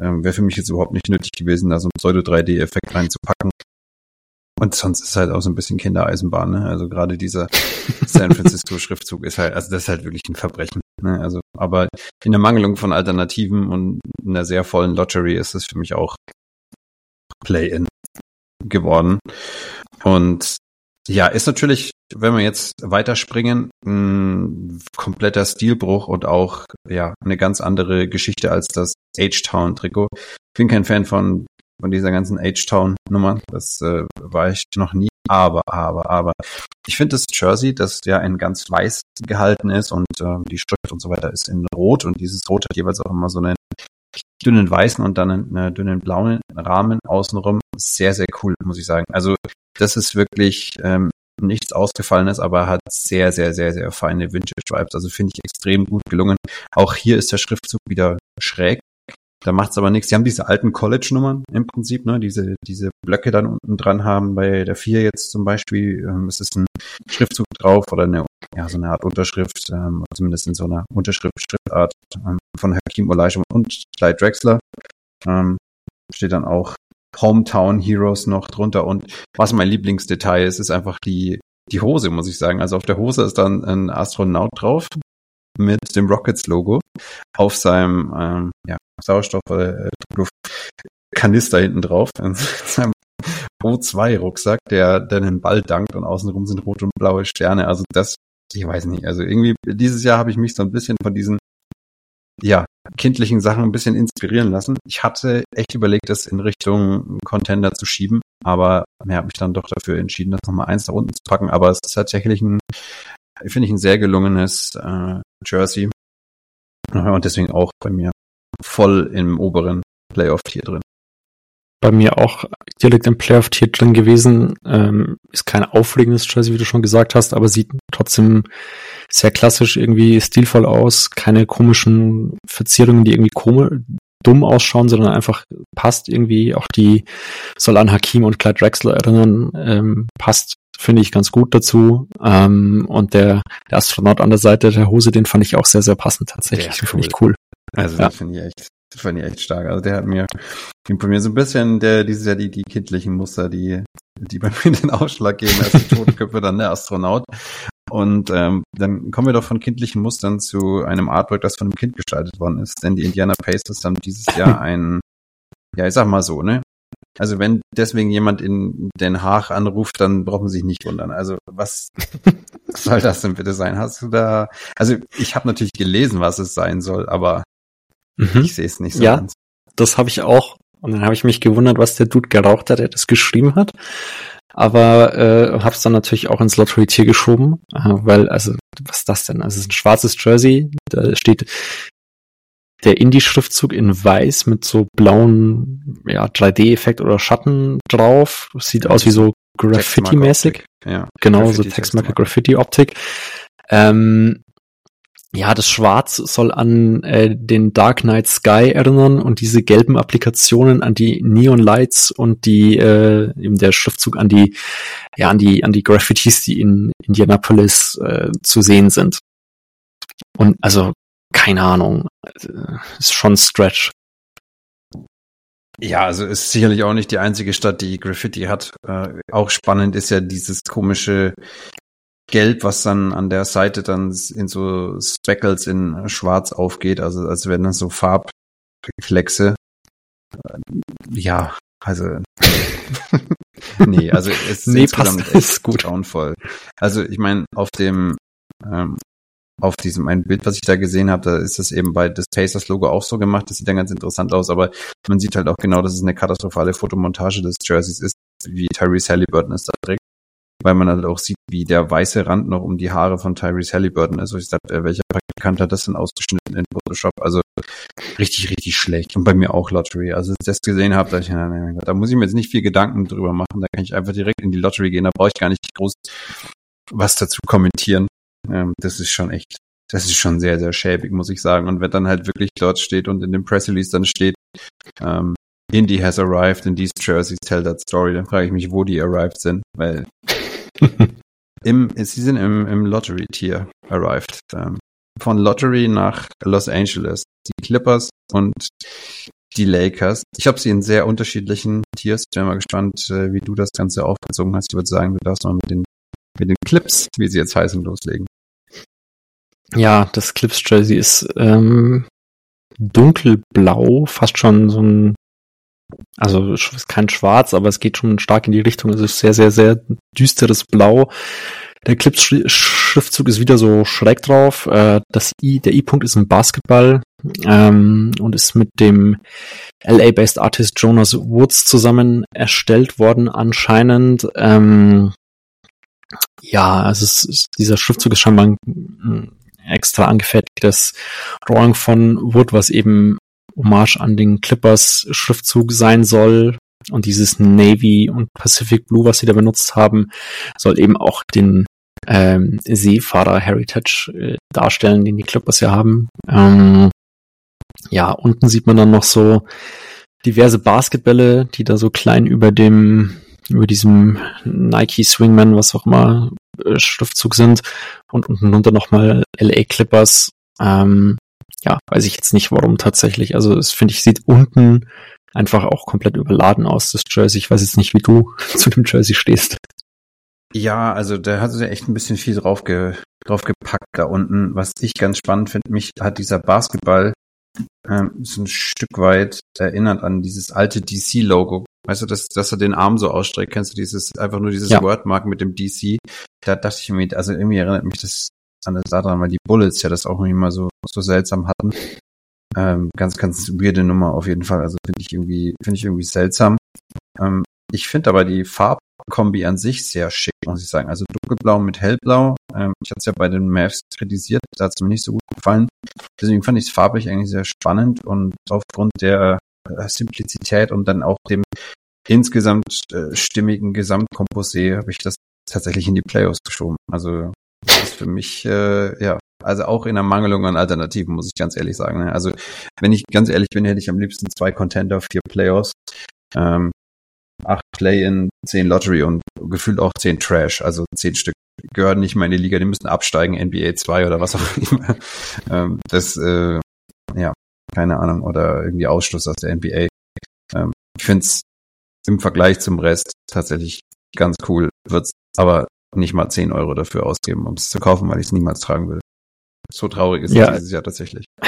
ähm, wäre für mich jetzt überhaupt nicht nötig gewesen, da so einen Pseudo-3D-Effekt reinzupacken. Und sonst ist halt auch so ein bisschen Kindereisenbahn, ne? Also gerade dieser San Francisco Schriftzug ist halt, also das ist halt wirklich ein Verbrechen. Ne? Also, aber in der Mangelung von Alternativen und in einer sehr vollen Lottery ist es für mich auch Play-in geworden. Und ja, ist natürlich, wenn wir jetzt weiterspringen, ein kompletter Stilbruch und auch ja eine ganz andere Geschichte als das H-Town-Trikot. Ich bin kein Fan von von dieser ganzen H-Town-Nummer. Das äh, war ich noch nie. Aber, aber, aber. Ich finde das Jersey, das ja in ganz weiß gehalten ist und äh, die Schrift und so weiter ist in Rot und dieses Rot hat jeweils auch immer so einen dünnen weißen und dann einen, einen dünnen blauen Rahmen außenrum. Sehr, sehr cool, muss ich sagen. Also das ist wirklich ähm, nichts Ausgefallenes, aber hat sehr, sehr, sehr, sehr feine Vintage-Vibes. Also finde ich extrem gut gelungen. Auch hier ist der Schriftzug wieder schräg. Da macht's aber nichts. Die haben diese alten College-Nummern im Prinzip, ne? Diese, diese Blöcke dann unten dran haben. Bei der 4 jetzt zum Beispiel, ähm, es ist ein Schriftzug drauf oder eine, ja, so eine Art Unterschrift, ähm, zumindest in so einer Unterschrift, Schriftart ähm, von Hakim Olajuwon und Clyde Drexler. Ähm, steht dann auch Hometown Heroes noch drunter. Und was mein Lieblingsdetail ist, ist einfach die, die Hose, muss ich sagen. Also auf der Hose ist dann ein Astronaut drauf mit dem Rockets-Logo auf seinem ähm, ja, Sauerstoff oder äh, Kanister hinten drauf, in seinem O2-Rucksack, der, der einen Ball dankt und außenrum sind rote und blaue Sterne. Also das, ich weiß nicht, also irgendwie dieses Jahr habe ich mich so ein bisschen von diesen ja, kindlichen Sachen ein bisschen inspirieren lassen. Ich hatte echt überlegt, das in Richtung Contender zu schieben, aber mir habe mich dann doch dafür entschieden, das nochmal eins da unten zu packen. Aber es ist tatsächlich ein, finde ich, ein sehr gelungenes äh, Jersey. Und deswegen auch bei mir voll im oberen Playoff-Tier drin. Bei mir auch direkt im Playoff-Tier drin gewesen. Ähm, ist kein aufregendes Jersey, wie du schon gesagt hast, aber sieht trotzdem sehr klassisch irgendwie stilvoll aus. Keine komischen Verzierungen, die irgendwie komisch, dumm ausschauen, sondern einfach passt irgendwie. Auch die soll an Hakim und Clyde Drexler erinnern, ähm, passt finde ich ganz gut dazu. Ähm, und der, der Astronaut an der Seite der Hose, den fand ich auch sehr, sehr passend tatsächlich. cool. Finde ich cool. Also Ja. finde ich echt, das fand ich echt stark. Also der hat mir, mir so ein bisschen der, dieses Jahr die, die kindlichen Muster, die, die bei mir den Ausschlag geben, als die Totenköpfe dann der Astronaut. Und ähm, dann kommen wir doch von kindlichen Mustern zu einem Artwork, das von einem Kind gestaltet worden ist. Denn die Indiana Pacers haben dieses Jahr ein ja, ich sag mal so, ne? Also wenn deswegen jemand in Den Haag anruft, dann braucht man sich nicht wundern. Also was soll das denn bitte sein? Hast du da? Also ich habe natürlich gelesen, was es sein soll, aber Mhm. ich sehe es nicht so Ja. ganz. Das habe ich auch. Und dann habe ich mich gewundert, was der Dude geraucht hat, der das geschrieben hat. Aber äh, habe es dann natürlich auch ins Lottery-Tier geschoben, weil, also, was ist das denn? Also, es ist ein schwarzes Jersey, da steht der Indie-Schriftzug in weiß mit so blauen ja, 3D-Effekt oder Schatten drauf. Sieht aus wie so Graffiti-mäßig. Ja. Genau, so Graffiti, Textmarke, Textmarke. Graffiti-Optik. Ähm, ja, das Schwarz soll an äh, den Dark Knight Sky erinnern und diese gelben Applikationen an die Neon Lights und die äh, eben der Schriftzug an die ja an die an die Graffitis, die in Indianapolis äh, zu sehen sind. Und also keine Ahnung, äh, ist schon Stretch. Ja, also ist sicherlich auch nicht die einzige Stadt, die Graffiti hat. Äh, auch spannend ist ja dieses komische Gelb, was dann an der Seite dann in so Speckles in Schwarz aufgeht, also als wären das so Farbreflexe. Äh, Ja, also nee, also es ist Nee, passt. Ist gut. grauenvoll. Also ich meine, auf dem ähm, auf diesem ein Bild, was ich da gesehen habe, da ist das eben bei des Pacers Logo auch so gemacht. Das sieht dann ganz interessant aus, aber man sieht halt auch genau, dass es eine katastrophale Fotomontage des Jerseys ist, wie Tyrese Halliburton es da trägt. Weil man halt auch sieht, wie der weiße Rand noch um die Haare von Tyrese Halliburton ist. Und ich dachte, äh, welcher Praktikant hat das denn ausgeschnitten in Photoshop? Also richtig, richtig schlecht. Und bei mir auch Lottery. Also als ich das gesehen habe, dachte ich, mein Gott, da muss ich mir jetzt nicht viel Gedanken drüber machen. Da kann ich einfach direkt in die Lottery gehen. Da brauche ich gar nicht groß was dazu kommentieren. Ähm, das ist schon echt, das ist schon sehr, sehr schäbig, muss ich sagen. Und wenn dann halt wirklich dort steht und in dem Press Release dann steht, ähm, Indy has arrived and these jerseys tell that story, dann frage ich mich, wo die arrived sind, weil im, sie sind im, im Lottery-Tier arrived. Ähm, von Lottery nach Los Angeles. Die Clippers und die Lakers. Ich habe sie in sehr unterschiedlichen Tiers. Ich bin mal gespannt, äh, wie du das Ganze aufgezogen hast. Ich würde sagen, du darfst mal mit den, mit den Clips, wie sie jetzt heißen, loslegen. Ja, das Clips Jersey ist ähm, dunkelblau, fast schon so ein, also ist kein Schwarz, aber es geht schon stark in die Richtung. Es ist sehr, sehr, sehr düsteres Blau. Der Clips Schriftzug ist wieder so schräg drauf. Äh, das I, der I-Punkt ist ein Basketball ähm, und ist mit dem LA-based Artist Jonas Woods zusammen erstellt worden anscheinend. Ähm, ja, also ist, dieser Schriftzug ist scheinbar ein, ein extra angefertigtes Drawing von Wood, was eben Hommage an den Clippers Schriftzug sein soll. Und dieses Navy und Pacific Blue, was sie da benutzt haben, soll eben auch den ähm, Seefahrer Heritage äh, darstellen, den die Clippers ja haben. Ähm, ja, unten sieht man dann noch so diverse Basketbälle, die da so klein über dem über diesem Nike Swingman, was auch immer, äh, Schriftzug sind und unten drunter nochmal LA Clippers. Ähm, ja, weiß ich jetzt nicht warum tatsächlich. Also es finde ich, sieht unten einfach auch komplett überladen aus, das Jersey. Ich weiß jetzt nicht, wie du zu dem Jersey stehst. Ja, also da hat sie echt ein bisschen viel drauf, ge, drauf gepackt da unten. Was ich ganz spannend finde, mich hat dieser Basketball ähm, so ein Stück weit erinnert an dieses alte DC-Logo. Weißt du, dass, dass er den Arm so ausstreckt, kennst du dieses, einfach nur dieses Ja. Wordmark mit dem DC? Da dachte ich mir, also irgendwie erinnert mich das an das daran, weil die Bullets ja das auch irgendwie mal so, so seltsam hatten. Ähm, ganz, ganz weirde Nummer auf jeden Fall. Also finde ich irgendwie, finde ich irgendwie seltsam. Ähm, ich finde aber die Farbkombi an sich sehr schick, muss ich sagen. Also dunkelblau mit hellblau. Ähm, ich hatte es ja bei den Mavs kritisiert, da hat es mir nicht so gut gefallen. Deswegen fand ich es farblich eigentlich sehr spannend und aufgrund der äh, Simplizität und dann auch dem insgesamt äh, stimmigen Gesamtkomposé habe ich das tatsächlich in die Playoffs geschoben. Also das ist für mich, äh, ja, also auch in der Mangelung an Alternativen, muss ich ganz ehrlich sagen. Ne? Also wenn ich ganz ehrlich bin, hätte ich am liebsten zwei Contender, vier Playoffs, ähm, acht Play-in, zehn Lottery und gefühlt auch zehn Trash, also zehn Stück gehören nicht mehr in die Liga, die müssen absteigen, NBA 2 oder was auch immer. ähm, das, äh, ja, keine Ahnung, oder irgendwie Ausschluss aus der NBA. Ähm, ich finde es im Vergleich zum Rest tatsächlich ganz cool, wird's aber nicht mal 10 Euro dafür ausgeben, um es zu kaufen, weil ich es niemals tragen will. So traurig ist Ja. es dieses Jahr tatsächlich.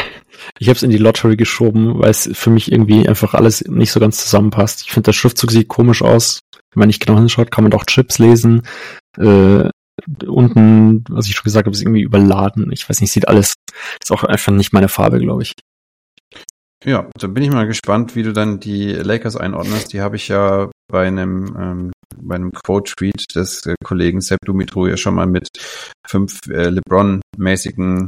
Ich habe es in die Lottery geschoben, weil es für mich irgendwie einfach alles nicht so ganz zusammenpasst. Ich finde, der Schriftzug sieht komisch aus. Wenn man nicht genau hinschaut, kann man doch Chips lesen. Äh, unten, was ich schon gesagt habe, ist irgendwie überladen. Ich weiß nicht, sieht alles, ist auch einfach nicht meine Farbe, glaube ich. Ja, da bin ich mal gespannt, wie du dann die Lakers einordnest. Die habe ich ja bei einem ähm, bei einem Quote-Tweet des äh, Kollegen Sepp Dumitru ja schon mal mit fünf äh, LeBron-mäßigen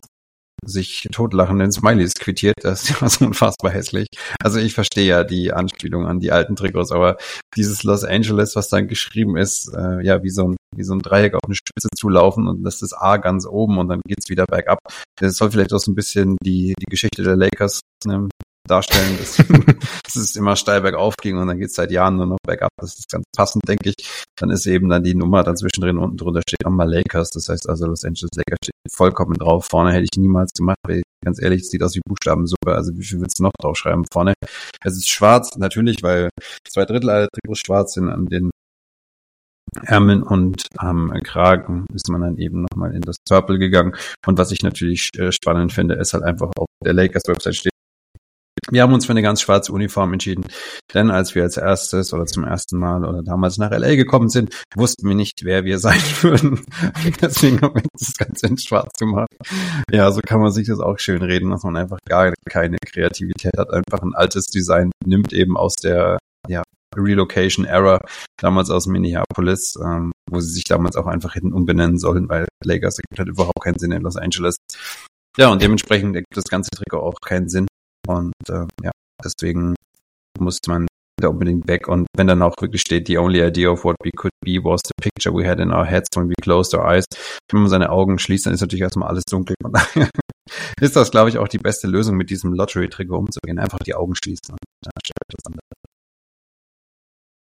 sich totlachenden Smileys quittiert. Das ja so unfassbar hässlich. Also ich verstehe ja die Anspielung an die alten Trikots, aber dieses Los Angeles, was dann geschrieben ist, äh, ja, wie so ein, wie so ein Dreieck auf eine Spitze zulaufen und das ist A ganz oben und dann geht's wieder bergab. Das soll vielleicht auch so ein bisschen die, die Geschichte der Lakers ne, darstellen, dass, dass es immer steil bergauf ging und dann geht es seit Jahren nur noch bergab. Das ist ganz passend, denke ich. Dann ist eben dann die Nummer dann zwischendrin unten drunter steht nochmal Lakers. Das heißt also Los Angeles Lakers steht vollkommen drauf. Vorne hätte ich niemals gemacht, weil ganz ehrlich, sieht aus wie Buchstabensuppe. Also wie viel willst du noch draufschreiben? Vorne, es ist schwarz, natürlich, weil zwei Drittel aller Trikots schwarz sind an den Ärmeln und am Kragen ist man dann eben nochmal in das Purple gegangen. Und was ich natürlich äh, spannend finde, ist halt einfach auf der Lakers Website steht, wir haben uns für eine ganz schwarze Uniform entschieden, denn als wir als erstes oder zum ersten Mal oder damals nach LA gekommen sind, wussten wir nicht, wer wir sein würden. Deswegen haben wir das Ganze in schwarz gemacht. Ja, so kann man sich das auch schön reden, dass man einfach gar keine Kreativität hat, einfach ein altes Design nimmt eben aus der ja, Relocation Era, damals aus Minneapolis, ähm, wo sie sich damals auch einfach hätten umbenennen sollen, weil Lakers ergibt halt überhaupt keinen Sinn in Los Angeles. Ja, und dementsprechend ergibt das ganze Trikot auch keinen Sinn. Und äh, ja, deswegen muss man da unbedingt weg. Und wenn dann auch wirklich steht, the only idea of what we could be was the picture we had in our heads when we closed our eyes. Wenn man seine Augen schließt, dann ist natürlich erstmal alles dunkel. Von daher ist das, glaube ich, auch die beste Lösung, mit diesem Lottery-Trikot umzugehen. Einfach die Augen schließen und dann stellt das andere.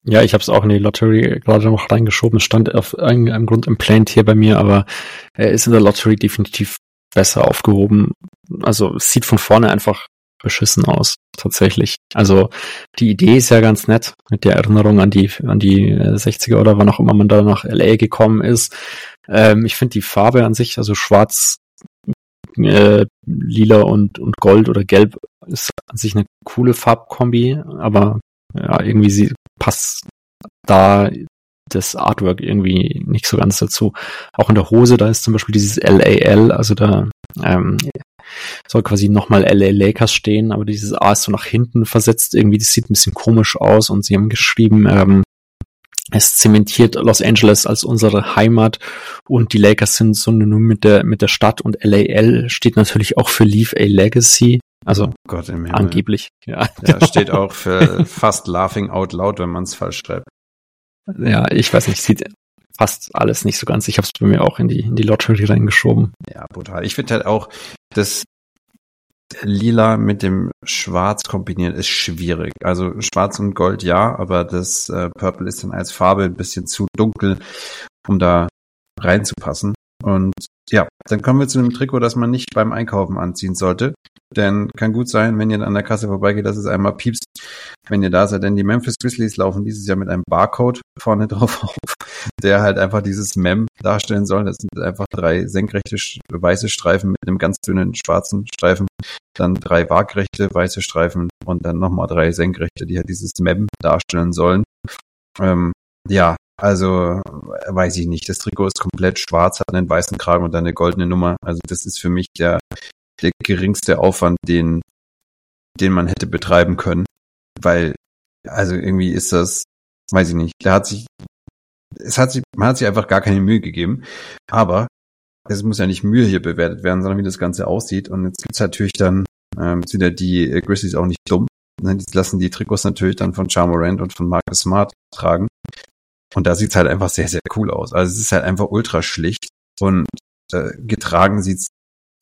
Ja, ich habe es auch in die Lottery gerade noch reingeschoben. Es stand auf irgendeinem Grund im Plant hier bei mir, aber er ist in der Lottery definitiv besser aufgehoben. Also es sieht von vorne einfach beschissen aus, tatsächlich. Also die Idee ist ja ganz nett mit der Erinnerung an die an die 60er oder wann auch immer man da nach LA gekommen ist. Ähm, ich finde die Farbe an sich, also schwarz, äh, lila und und gold oder gelb ist an sich eine coole Farbkombi, aber ja, irgendwie sie passt da das Artwork irgendwie nicht so ganz dazu. Auch in der Hose, da ist zum Beispiel dieses LAL, also da ähm, soll quasi nochmal LA Lakers stehen, aber dieses A ist so nach hinten versetzt, irgendwie, das sieht ein bisschen komisch aus und sie haben geschrieben, ähm, es zementiert Los Angeles als unsere Heimat und die Lakers sind synonym mit der, mit der Stadt und LAL steht natürlich auch für Leave a Legacy. Also oh Gott angeblich, ja. Ja, steht auch für fast laughing out loud, wenn man es falsch schreibt. Ja, ich weiß nicht, sieht fast alles nicht so ganz. Ich habe es bei mir auch in die, in die Lottery reingeschoben. Ja, brutal. Ich finde halt auch, das Lila mit dem Schwarz kombinieren ist schwierig. Also Schwarz und Gold ja, aber das äh, Purple ist dann als Farbe ein bisschen zu dunkel, um da reinzupassen. Und ja, dann kommen wir zu einem Trikot, das man nicht beim Einkaufen anziehen sollte. Denn kann gut sein, wenn ihr an der Kasse vorbeigeht, dass es einmal piepst, wenn ihr da seid. Denn die Memphis Grizzlies laufen dieses Jahr mit einem Barcode vorne drauf auf, der halt einfach dieses Mem darstellen soll. Das sind einfach drei senkrechte weiße Streifen mit einem ganz dünnen schwarzen Streifen, dann drei waagrechte weiße Streifen und dann nochmal drei senkrechte, die halt dieses Mem darstellen sollen. Ähm, ja, also weiß ich nicht. Das Trikot ist komplett schwarz, hat einen weißen Kragen und eine goldene Nummer. Also das ist für mich der, der geringste Aufwand, den, den man hätte betreiben können. Weil, also irgendwie ist das, weiß ich nicht, der hat sich, es hat sich, man hat sich einfach gar keine Mühe gegeben. Aber es muss ja nicht Mühe hier bewertet werden, sondern wie das Ganze aussieht. Und jetzt gibt's natürlich dann, ähm, sind ja die äh, Grizzlies auch nicht dumm. Ne? Die lassen die Trikots natürlich dann von Charmorant und von Marcus Smart tragen. Und da sieht's halt einfach sehr, sehr cool aus. Also es ist halt einfach ultra schlicht und äh, getragen sieht's,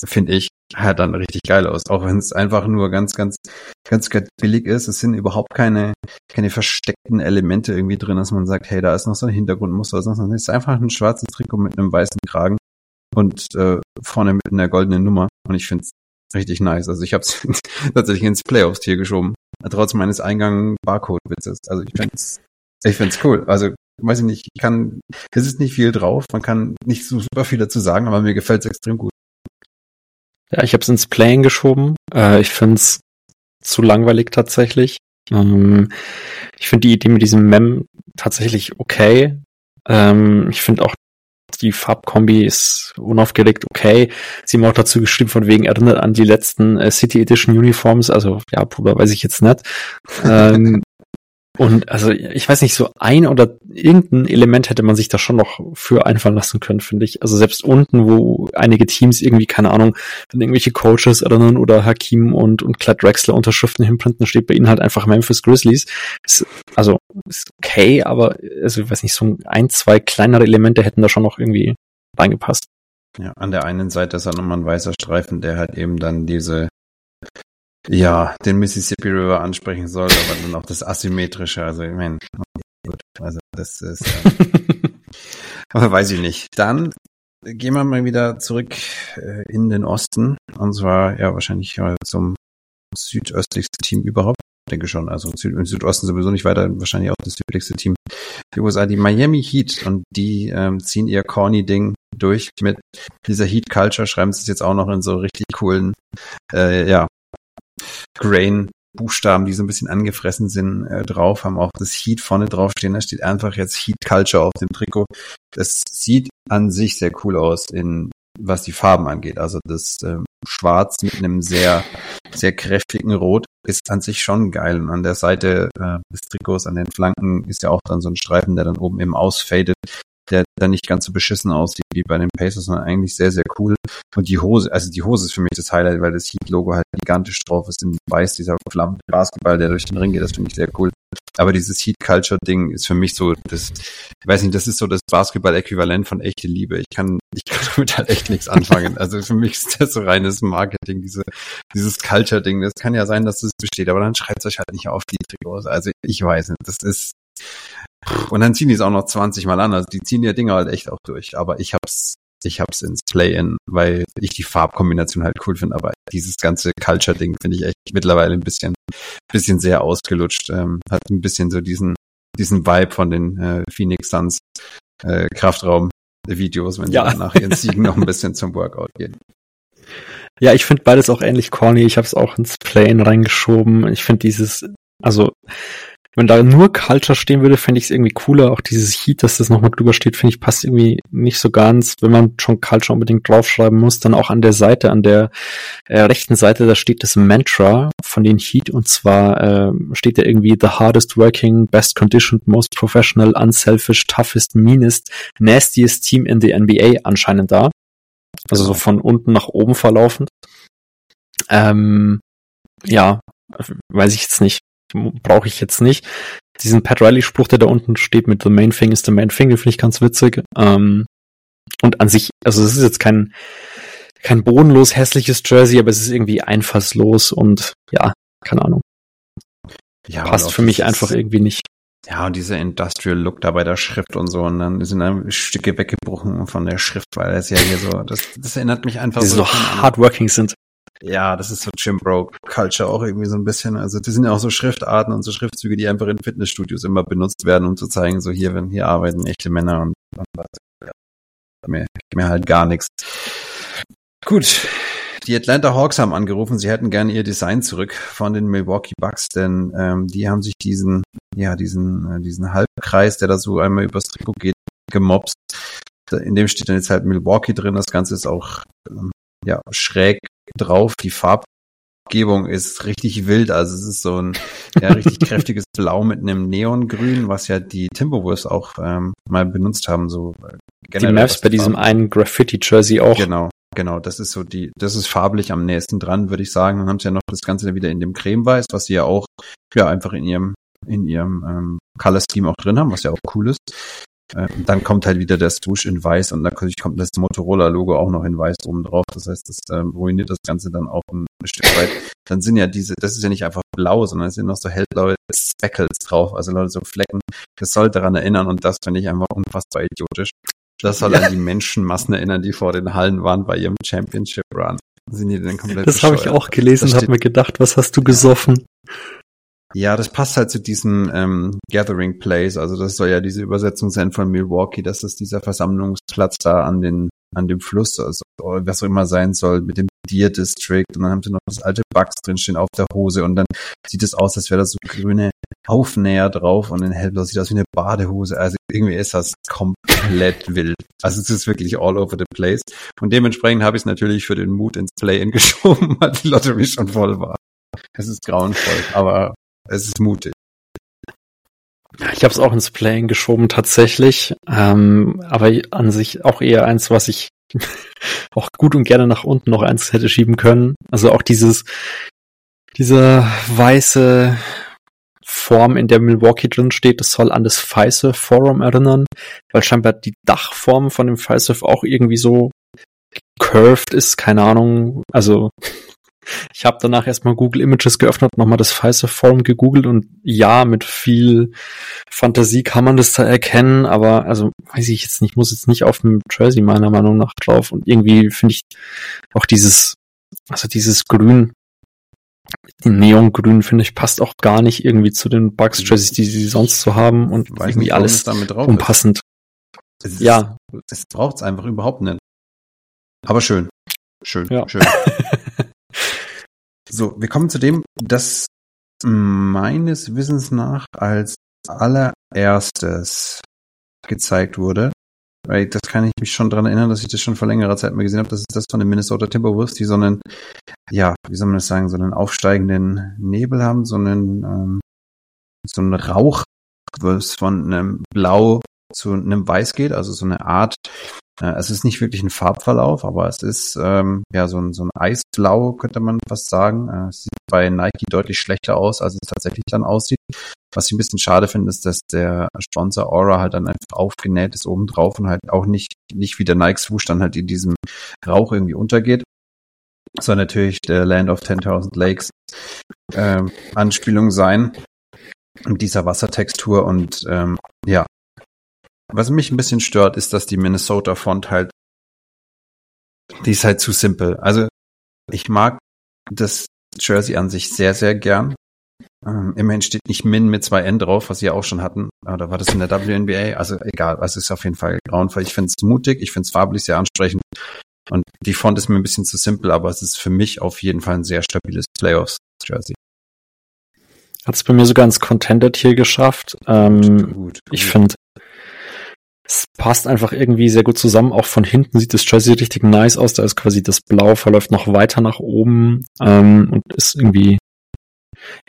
finde ich, halt dann richtig geil aus. Auch wenn es einfach nur ganz, ganz, ganz, billig ist. Es sind überhaupt keine, keine versteckten Elemente irgendwie drin, dass man sagt, hey, da ist noch so ein Hintergrundmuster. Es ist einfach ein schwarzes Trikot mit einem weißen Kragen und äh, vorne mit einer goldenen Nummer. Und ich finde es richtig nice. Also ich habe es tatsächlich ins Playoffs-Tier geschoben, trotz meines Eingang Barcode-Witzes. Also ich finde es ich find's cool. Also weiß ich nicht, ich kann, es ist nicht viel drauf, man kann nicht so super viel dazu sagen, aber mir gefällt es extrem gut. Ja, ich habe es ins Playing geschoben. Äh, ich finde es zu langweilig tatsächlich. Ähm, ich finde die Idee mit diesem Mem tatsächlich okay. Ähm, ich finde auch die Farbkombi ist unaufgeregt okay. Sie haben auch dazu geschrieben, von wegen erinnert an die letzten äh, City Edition Uniforms. Also ja, Bruder, weiß ich jetzt nicht. ähm, und also ich weiß nicht, so ein oder irgendein Element hätte man sich da schon noch für einfallen lassen können, finde ich. Also selbst unten, wo einige Teams irgendwie, keine Ahnung, dann irgendwelche Coaches erinnern oder Hakim und, und Clyde Drexler Unterschriften hinprinten, steht bei ihnen halt einfach Memphis Grizzlies. Ist, also ist okay, aber also ich weiß nicht, so ein, zwei kleinere Elemente hätten da schon noch irgendwie reingepasst. Ja, an der einen Seite ist dann nochmal ein weißer Streifen, der halt eben dann diese ja, den Mississippi River ansprechen soll, aber dann auch das Asymmetrische. Also, ich meine, gut, also das ist, äh, aber weiß ich nicht. Dann gehen wir mal wieder zurück äh, in den Osten. Und zwar, ja, wahrscheinlich äh, zum südöstlichsten Team überhaupt. Ich denke schon, also im Südosten sowieso nicht weiter, wahrscheinlich auch das südlichste Team. Die USA, die Miami Heat und die ähm, ziehen ihr corny Ding durch mit dieser Heat Culture, schreiben sie es jetzt auch noch in so richtig coolen, äh, ja, Grain Buchstaben, die so ein bisschen angefressen sind, äh, drauf, haben auch das Heat vorne draufstehen. Da steht einfach jetzt Heat Culture auf dem Trikot. Das sieht an sich sehr cool aus, in was die Farben angeht. Also das äh, Schwarz mit einem sehr, sehr kräftigen Rot ist an sich schon geil. Und an der Seite äh, des Trikots, an den Flanken, ist ja auch dann so ein Streifen, der dann oben eben ausfadet der dann nicht ganz so beschissen aussieht wie bei den Pacers, sondern eigentlich sehr, sehr cool. Und die Hose, also die Hose ist für mich das Highlight, weil das Heat-Logo halt gigantisch drauf ist in weiß, dieser flammende Basketball, der durch den Ring geht, das finde ich sehr cool. Aber dieses Heat-Culture-Ding ist für mich so, das, ich weiß nicht, das ist so das Basketball-Äquivalent von echte Liebe. Ich kann, ich kann damit halt echt nichts anfangen. Also für mich ist das so reines Marketing, diese, dieses Culture-Ding. Das kann ja sein, dass es besteht, aber dann schreibt euch halt nicht auf die Trikots. Also ich weiß nicht, das ist, und dann ziehen die es auch noch 20 Mal an. Also die ziehen ihr Dinger halt echt auch durch. Aber ich hab's, ich hab's ins Play-In, weil ich die Farbkombination halt cool finde. Aber dieses ganze Culture-Ding finde ich echt mittlerweile ein bisschen, bisschen sehr ausgelutscht. Ähm, hat ein bisschen so diesen, diesen Vibe von den äh, Phoenix Suns äh, Kraftraum-Videos, wenn ja. sie nach ihren Siegen noch ein bisschen zum Workout gehen. Ja, ich finde beides auch ähnlich corny. Ich habe es auch ins Play-In reingeschoben. Ich finde dieses, also wenn da nur Culture stehen würde, fände ich es irgendwie cooler. Auch dieses Heat, dass das nochmal drüber steht, finde ich, passt irgendwie nicht so ganz. Wenn man schon Culture unbedingt draufschreiben muss, dann auch an der Seite, an der äh, rechten Seite, da steht das Mantra von den Heat und zwar äh, steht da irgendwie the hardest working, best conditioned, most professional, unselfish, toughest, meanest, nastiest team in the NBA anscheinend da. Also so von unten nach oben verlaufend. Ähm, ja, weiß ich jetzt nicht brauche ich jetzt nicht. Diesen Pat Riley-Spruch, der da unten steht mit The Main Thing is the Main Thing, finde ich ganz witzig. Ähm, und an sich, also es ist jetzt kein, kein bodenlos hässliches Jersey, aber es ist irgendwie einfallslos und ja, keine Ahnung. Ja, Passt für mich einfach irgendwie nicht. Ja, und dieser Industrial Look da bei der Schrift und so, und dann sind da Stücke weggebrochen von der Schrift, weil das ja hier so, das, das erinnert mich einfach Die so, so hardworking sind. Ja, das ist so Jim Bro Culture auch irgendwie so ein bisschen. Also die sind ja auch so Schriftarten und so Schriftzüge, die einfach in Fitnessstudios immer benutzt werden, um zu zeigen, so hier, wenn hier arbeiten echte Männer und, mehr, mehr halt gar nichts. Gut. Die Atlanta Hawks haben angerufen, sie hätten gerne ihr Design zurück von den Milwaukee Bucks, denn ähm, die haben sich diesen, ja, diesen, äh, diesen Halbkreis, der da so einmal übers Trikot geht, gemobst. In dem steht dann jetzt halt Milwaukee drin. Das Ganze ist auch ähm, ja schräg drauf. Die Farbgebung ist richtig wild. Also es ist so ein ja, richtig kräftiges Blau mit einem Neongrün, was ja die Timberwolves auch ähm, mal benutzt haben. So äh, generell, die Mavs bei diesem einen Graffiti-Jersey auch. Genau. Genau, das ist so die, das ist farblich am nächsten dran, würde ich sagen. Dann haben sie ja noch das Ganze wieder in dem Cremeweiß, was sie ja auch, ja, einfach in ihrem, in ihrem ähm, Color Scheme auch drin haben, was ja auch cool ist. Äh, dann kommt halt wieder der Swoosh in weiß und dann kommt das Motorola-Logo auch noch in weiß oben drauf. Das heißt, das ähm, ruiniert das Ganze dann auch ein Stück weit. Dann sind ja diese, das ist ja nicht einfach blau, sondern es sind noch so hellblaue Speckles drauf, also Leute so Flecken. Das soll daran erinnern und das finde ich einfach unfassbar idiotisch. Das soll an die Menschenmassen erinnern, die vor den Hallen waren bei ihrem Championship Run. Sind die denn komplett Das habe ich auch gelesen und habe mir gedacht, was hast du gesoffen? Ja, das passt halt zu diesem ähm, Gathering Place. Also das soll ja diese Übersetzung sein von Milwaukee, dass das dieser Versammlungsplatz da an den an dem Fluss, also was auch immer sein soll, mit dem Deer District und dann haben sie noch das alte Bugs drinstehen auf der Hose und dann sieht es aus, als wäre da so grüne Aufnäher drauf und in hellblau sieht aus wie eine Badehose. Also irgendwie ist das komplett wild. Also es ist wirklich all over the place. Und dementsprechend habe ich es natürlich für den Mut ins Play-In geschoben, weil die Lottery schon voll war. Es ist grauenvoll, aber es ist mutig. Ich habe es auch ins Playing geschoben tatsächlich, ähm, aber an sich auch eher eins, was ich auch gut und gerne nach unten noch eins hätte schieben können. Also auch dieses, dieser weiße Form, in der Milwaukee drin steht, das soll an das Fiserv Forum erinnern, weil scheinbar die Dachform von dem Fiserv auch irgendwie so curved ist, keine Ahnung, also ich habe danach erstmal Google Images geöffnet, nochmal das Pfizer Forum gegoogelt und ja, mit viel Fantasie kann man das da erkennen, aber also weiß ich jetzt nicht, muss jetzt nicht auf dem Jersey meiner Meinung nach drauf und irgendwie finde ich auch dieses, also dieses Grün, Neongrün finde ich passt auch gar nicht irgendwie zu den Bugs Jerseys, die sie sonst so haben und Weiß irgendwie nicht, alles es damit drauf unpassend. ist. Es ist, Ja. Es braucht es einfach überhaupt nicht. Aber schön. Schön, Ja. schön. So, wir kommen zu dem, das meines Wissens nach als allererstes gezeigt wurde. Weil das kann ich mich schon dran erinnern, dass ich das schon vor längerer Zeit mal gesehen habe. Das ist das von den Minnesota Timberwolves, die so einen, ja, wie soll man das sagen, so einen aufsteigenden Nebel haben, so einen, ähm, so einen Rauch, was von einem Blau zu einem Weiß geht, also so eine Art, äh, es ist nicht wirklich ein Farbverlauf, aber es ist ähm, ja so ein, so ein Eisblau, könnte man fast sagen. Äh, es sieht bei Nike deutlich schlechter aus, als es tatsächlich dann aussieht. Was ich ein bisschen schade finde, ist, dass der Sponsor Aura halt dann einfach aufgenäht ist oben drauf und halt auch nicht, nicht wie der Nike Swoosh dann halt in diesem Rauch irgendwie untergeht. Soll natürlich der Land of 10.000 Lakes ähm, Anspielung sein mit dieser Wassertextur und ähm, ja, was mich ein bisschen stört, ist, dass die Minnesota Font halt, die ist halt zu simpel. Also ich mag das Jersey an sich sehr, sehr gern. Ähm, immerhin steht nicht Min mit zwei N drauf, was sie ja auch schon hatten. Oder war das in der WNBA? Also egal, also es ist auf jeden Fall grauenvoll. Ich finde es mutig, ich finde es farblich sehr ansprechend. Und die Font ist mir ein bisschen zu simpel, aber es ist für mich auf jeden Fall ein sehr stabiles Playoffs-Jersey. Hat es bei mir sogar ins Contender hier geschafft. Ähm, Gut. Ich finde, es passt einfach irgendwie sehr gut zusammen. Auch von hinten sieht das Jersey richtig nice aus. Da ist quasi das Blau verläuft noch weiter nach oben ähm, und ist irgendwie,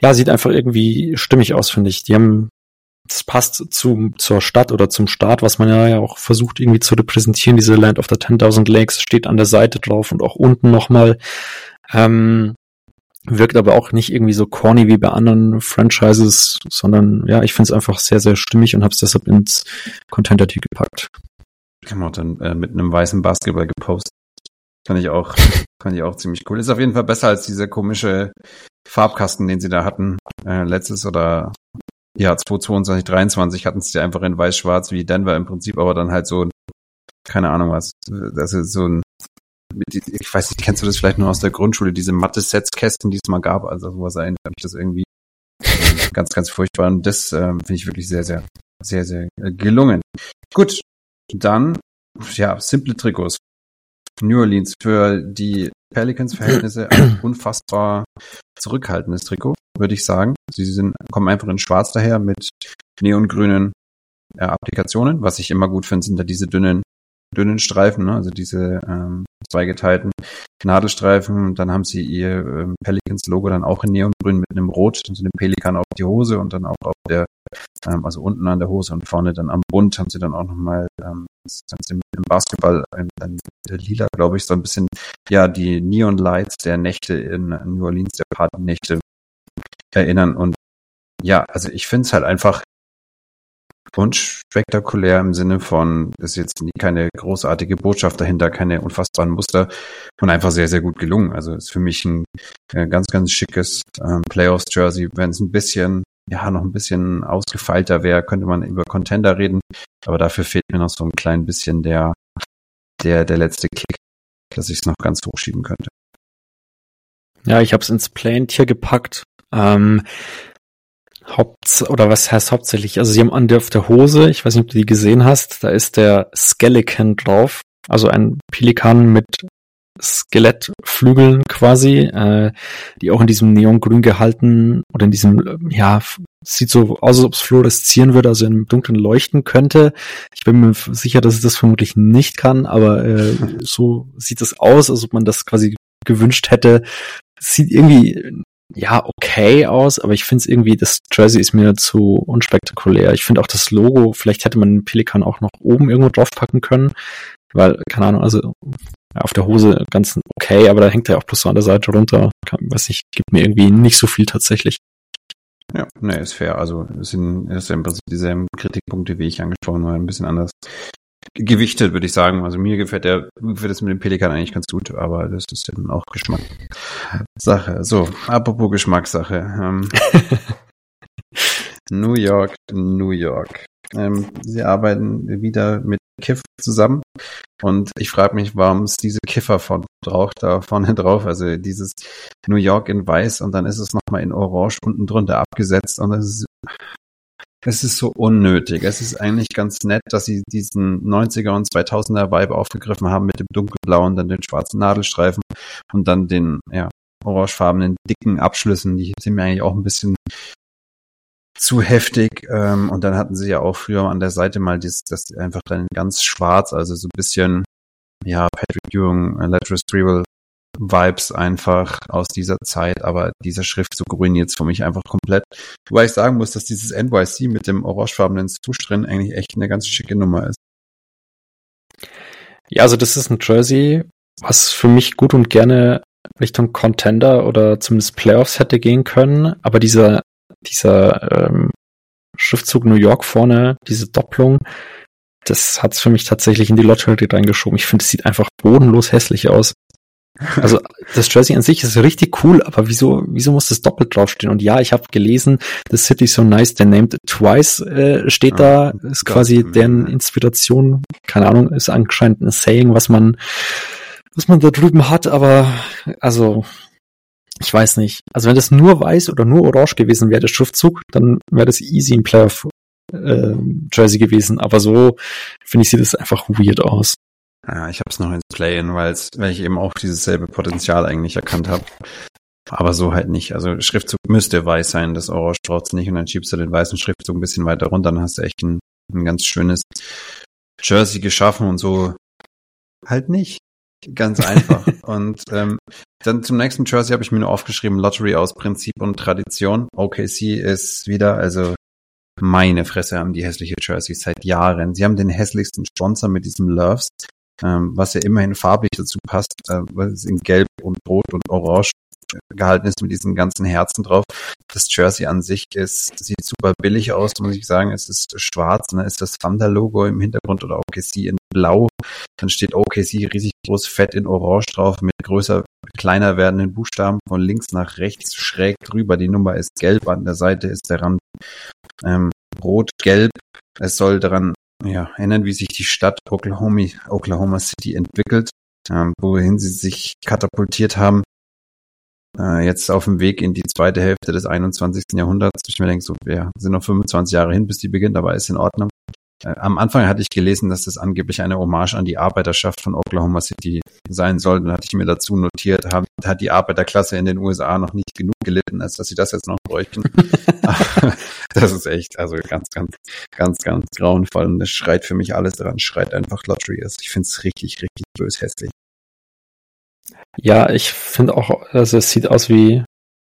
ja, sieht einfach irgendwie stimmig aus, finde ich. Die haben, das passt zu, zur Stadt oder zum Staat, was man ja auch versucht irgendwie zu repräsentieren. Diese Land of the 10.000 Lakes steht an der Seite drauf und auch unten nochmal. Ähm, wirkt aber auch nicht irgendwie so corny wie bei anderen Franchises, sondern ja, ich finde es einfach sehr, sehr stimmig und habe es deshalb ins Contender-Tier gepackt. Kann man auch dann äh, mit einem weißen Basketball gepostet. Fand ich auch, fand ich auch ziemlich cool. Ist auf jeden Fall besser als dieser komische Farbkasten, den sie da hatten. Äh, letztes oder ja, 2022, 23 hatten sie einfach in weiß-schwarz wie Denver im Prinzip, aber dann halt so, keine Ahnung was, also so ein ich weiß nicht, kennst du das vielleicht nur aus der Grundschule, diese Mathe-Sets-Kästen, die es mal gab, also sowas erinnert mich das irgendwie äh, ganz, ganz furchtbar und das ähm, finde ich wirklich sehr, sehr, sehr, sehr äh, gelungen. Gut, dann, ja, simple Trikots. New Orleans für die Pelicans-Verhältnisse ein unfassbar zurückhaltendes Trikot, würde ich sagen. Sie sind, kommen einfach in schwarz daher mit neongrünen äh, Applikationen. Was ich immer gut finde, sind da diese dünnen dünnen Streifen, ne? also diese ähm, zweigeteilten Nadelstreifen. Dann haben sie ihr ähm, Pelicans-Logo dann auch in Neongrün mit einem Rot, also dem Pelikan auf die Hose und dann auch auf der, ähm, also unten an der Hose und vorne dann am Bund haben sie dann auch nochmal, ähm, das Ganze mit dem Basketball, ähm, dann Lila, glaube ich, so ein bisschen, ja, die Neon Lights der Nächte in New Orleans, der Partynächte erinnern und ja, also ich finde es halt einfach unspektakulär im Sinne von, ist jetzt nie keine großartige Botschaft dahinter, keine unfassbaren Muster und einfach sehr, sehr gut gelungen. Also ist für mich ein äh, ganz, ganz schickes ähm, Playoffs-Jersey. Wenn es ein bisschen, ja, noch ein bisschen ausgefeilter wäre, könnte man über Contender reden, aber dafür fehlt mir noch so ein klein bisschen der, der, der letzte Kick, dass ich es noch ganz hochschieben könnte. Ja, ich habe es ins Plain-Tier gepackt. Ähm, Haupt oder was heißt hauptsächlich? Also sie haben an der auf der Hose, ich weiß nicht, ob du die gesehen hast, da ist der Skeleton drauf, also ein Pelikan mit Skelettflügeln quasi, äh, die auch in diesem Neongrün gehalten oder in diesem, ja, sieht so aus, als ob es fluoreszieren würde, also im Dunkeln leuchten könnte. Ich bin mir sicher, dass es das vermutlich nicht kann, aber äh, so sieht es aus, als ob man das quasi gewünscht hätte. Sieht irgendwie ja okay aus, aber ich finde es irgendwie, das Jersey ist mir zu unspektakulär. Ich finde auch das Logo, vielleicht hätte man den Pelikan auch noch oben irgendwo draufpacken können, weil, keine Ahnung, also auf der Hose ganz okay, aber da hängt er auch bloß so an der Seite runter. Kann, weiß nicht, gibt mir irgendwie nicht so viel tatsächlich. Ja, ne, ist fair. Also es sind, es sind im Prinzip dieselben Kritikpunkte, wie ich angesprochen habe, ein bisschen anders gewichtet, würde ich sagen. Also mir gefällt der, gefällt das mit dem Pelikan eigentlich ganz gut, aber das ist dann auch Geschmackssache. So, apropos Geschmackssache. Ähm, New York, New York. Ähm, sie arbeiten wieder mit Kiff zusammen. Und ich frage mich, warum es diese Kiffer von braucht da vorne drauf. Also dieses New York in weiß und dann ist es nochmal in orange unten drunter abgesetzt und das ist, es ist so unnötig. Es ist eigentlich ganz nett, dass sie diesen 90er und 2000er Vibe aufgegriffen haben mit dem dunkelblauen, dann den schwarzen Nadelstreifen und dann den, ja, orangefarbenen dicken Abschlüssen. Die sind mir eigentlich auch ein bisschen zu heftig. Ähm, und dann hatten sie ja auch früher an der Seite mal das, das einfach dann ganz schwarz, also so ein bisschen, ja, Patrick Ewing, äh, Latrell Sprewell Vibes einfach aus dieser Zeit, aber dieser Schriftzug ruiniert es für mich einfach komplett. Wobei ich sagen muss, dass dieses NYC mit dem orangefarbenen Swoosh drin eigentlich echt eine ganz schicke Nummer ist. Ja, also das ist ein Jersey, was für mich gut und gerne Richtung Contender oder zumindest Playoffs hätte gehen können, aber dieser dieser ähm, Schriftzug New York vorne, diese Doppelung, das hat's für mich tatsächlich in die Lottery reingeschoben. Ich finde, es sieht einfach bodenlos hässlich aus. Also das Jersey an sich ist richtig cool, aber wieso, wieso muss das doppelt draufstehen? Und ja, ich habe gelesen, The City so nice, they named it twice äh, steht da, ist quasi deren Inspiration. Keine Ahnung, ist anscheinend ein Saying, was man, was man da drüben hat, aber also ich weiß nicht. Also wenn das nur weiß oder nur orange gewesen wäre, der Schriftzug, dann wäre das easy ein Playoff äh, Jersey gewesen. Aber so finde ich sieht es einfach weird aus. Ja, ich habe es noch ins Play-in, weil ich eben auch dieses selbe Potenzial eigentlich erkannt habe. Aber so halt nicht. Also Schriftzug müsste weiß sein, das Orange braucht's nicht und dann schiebst du den weißen Schriftzug ein bisschen weiter runter, dann hast du echt ein, ein ganz schönes Jersey geschaffen und so halt nicht. Ganz einfach. und ähm, dann zum nächsten Jersey habe ich mir nur aufgeschrieben, Lottery aus Prinzip und Tradition. OKC ist wieder, also meine Fresse haben die hässliche Jerseys seit Jahren. Sie haben den hässlichsten Sponsor mit diesem Loves, was ja immerhin farblich dazu passt, äh, weil es in Gelb und Rot und Orange gehalten ist mit diesen ganzen Herzen drauf. Das Jersey an sich ist, sieht super billig aus, muss ich sagen. Es ist schwarz, ne? ist das Thunder-Logo im Hintergrund oder OKC in blau. Dann steht OKC riesig groß fett in orange drauf mit größer, kleiner werdenden Buchstaben von links nach rechts schräg drüber. Die Nummer ist gelb, an der Seite ist der Rand ähm, rot-gelb. Es soll daran ja, erinnern, wie sich die Stadt Oklahoma, Oklahoma City entwickelt, ähm, wohin sie sich katapultiert haben äh, jetzt auf dem Weg in die zweite Hälfte des 21. Jahrhunderts. Ich mir denke, so, ja, sind noch 25 Jahre hin, bis die beginnt, aber ist in Ordnung. Äh, am Anfang hatte ich gelesen, dass das angeblich eine Hommage an die Arbeiterschaft von Oklahoma City sein soll. Dann hatte ich mir dazu notiert, haben, hat die Arbeiterklasse in den USA noch nicht genug gelitten, als dass sie das jetzt noch bräuchten. das ist echt, also ganz, ganz, ganz, ganz grauenvoll. Und das schreit für mich alles daran, schreit einfach Lottery ist. Ich finde es richtig, richtig bös hässlich. Ja, ich finde auch, also es sieht aus wie,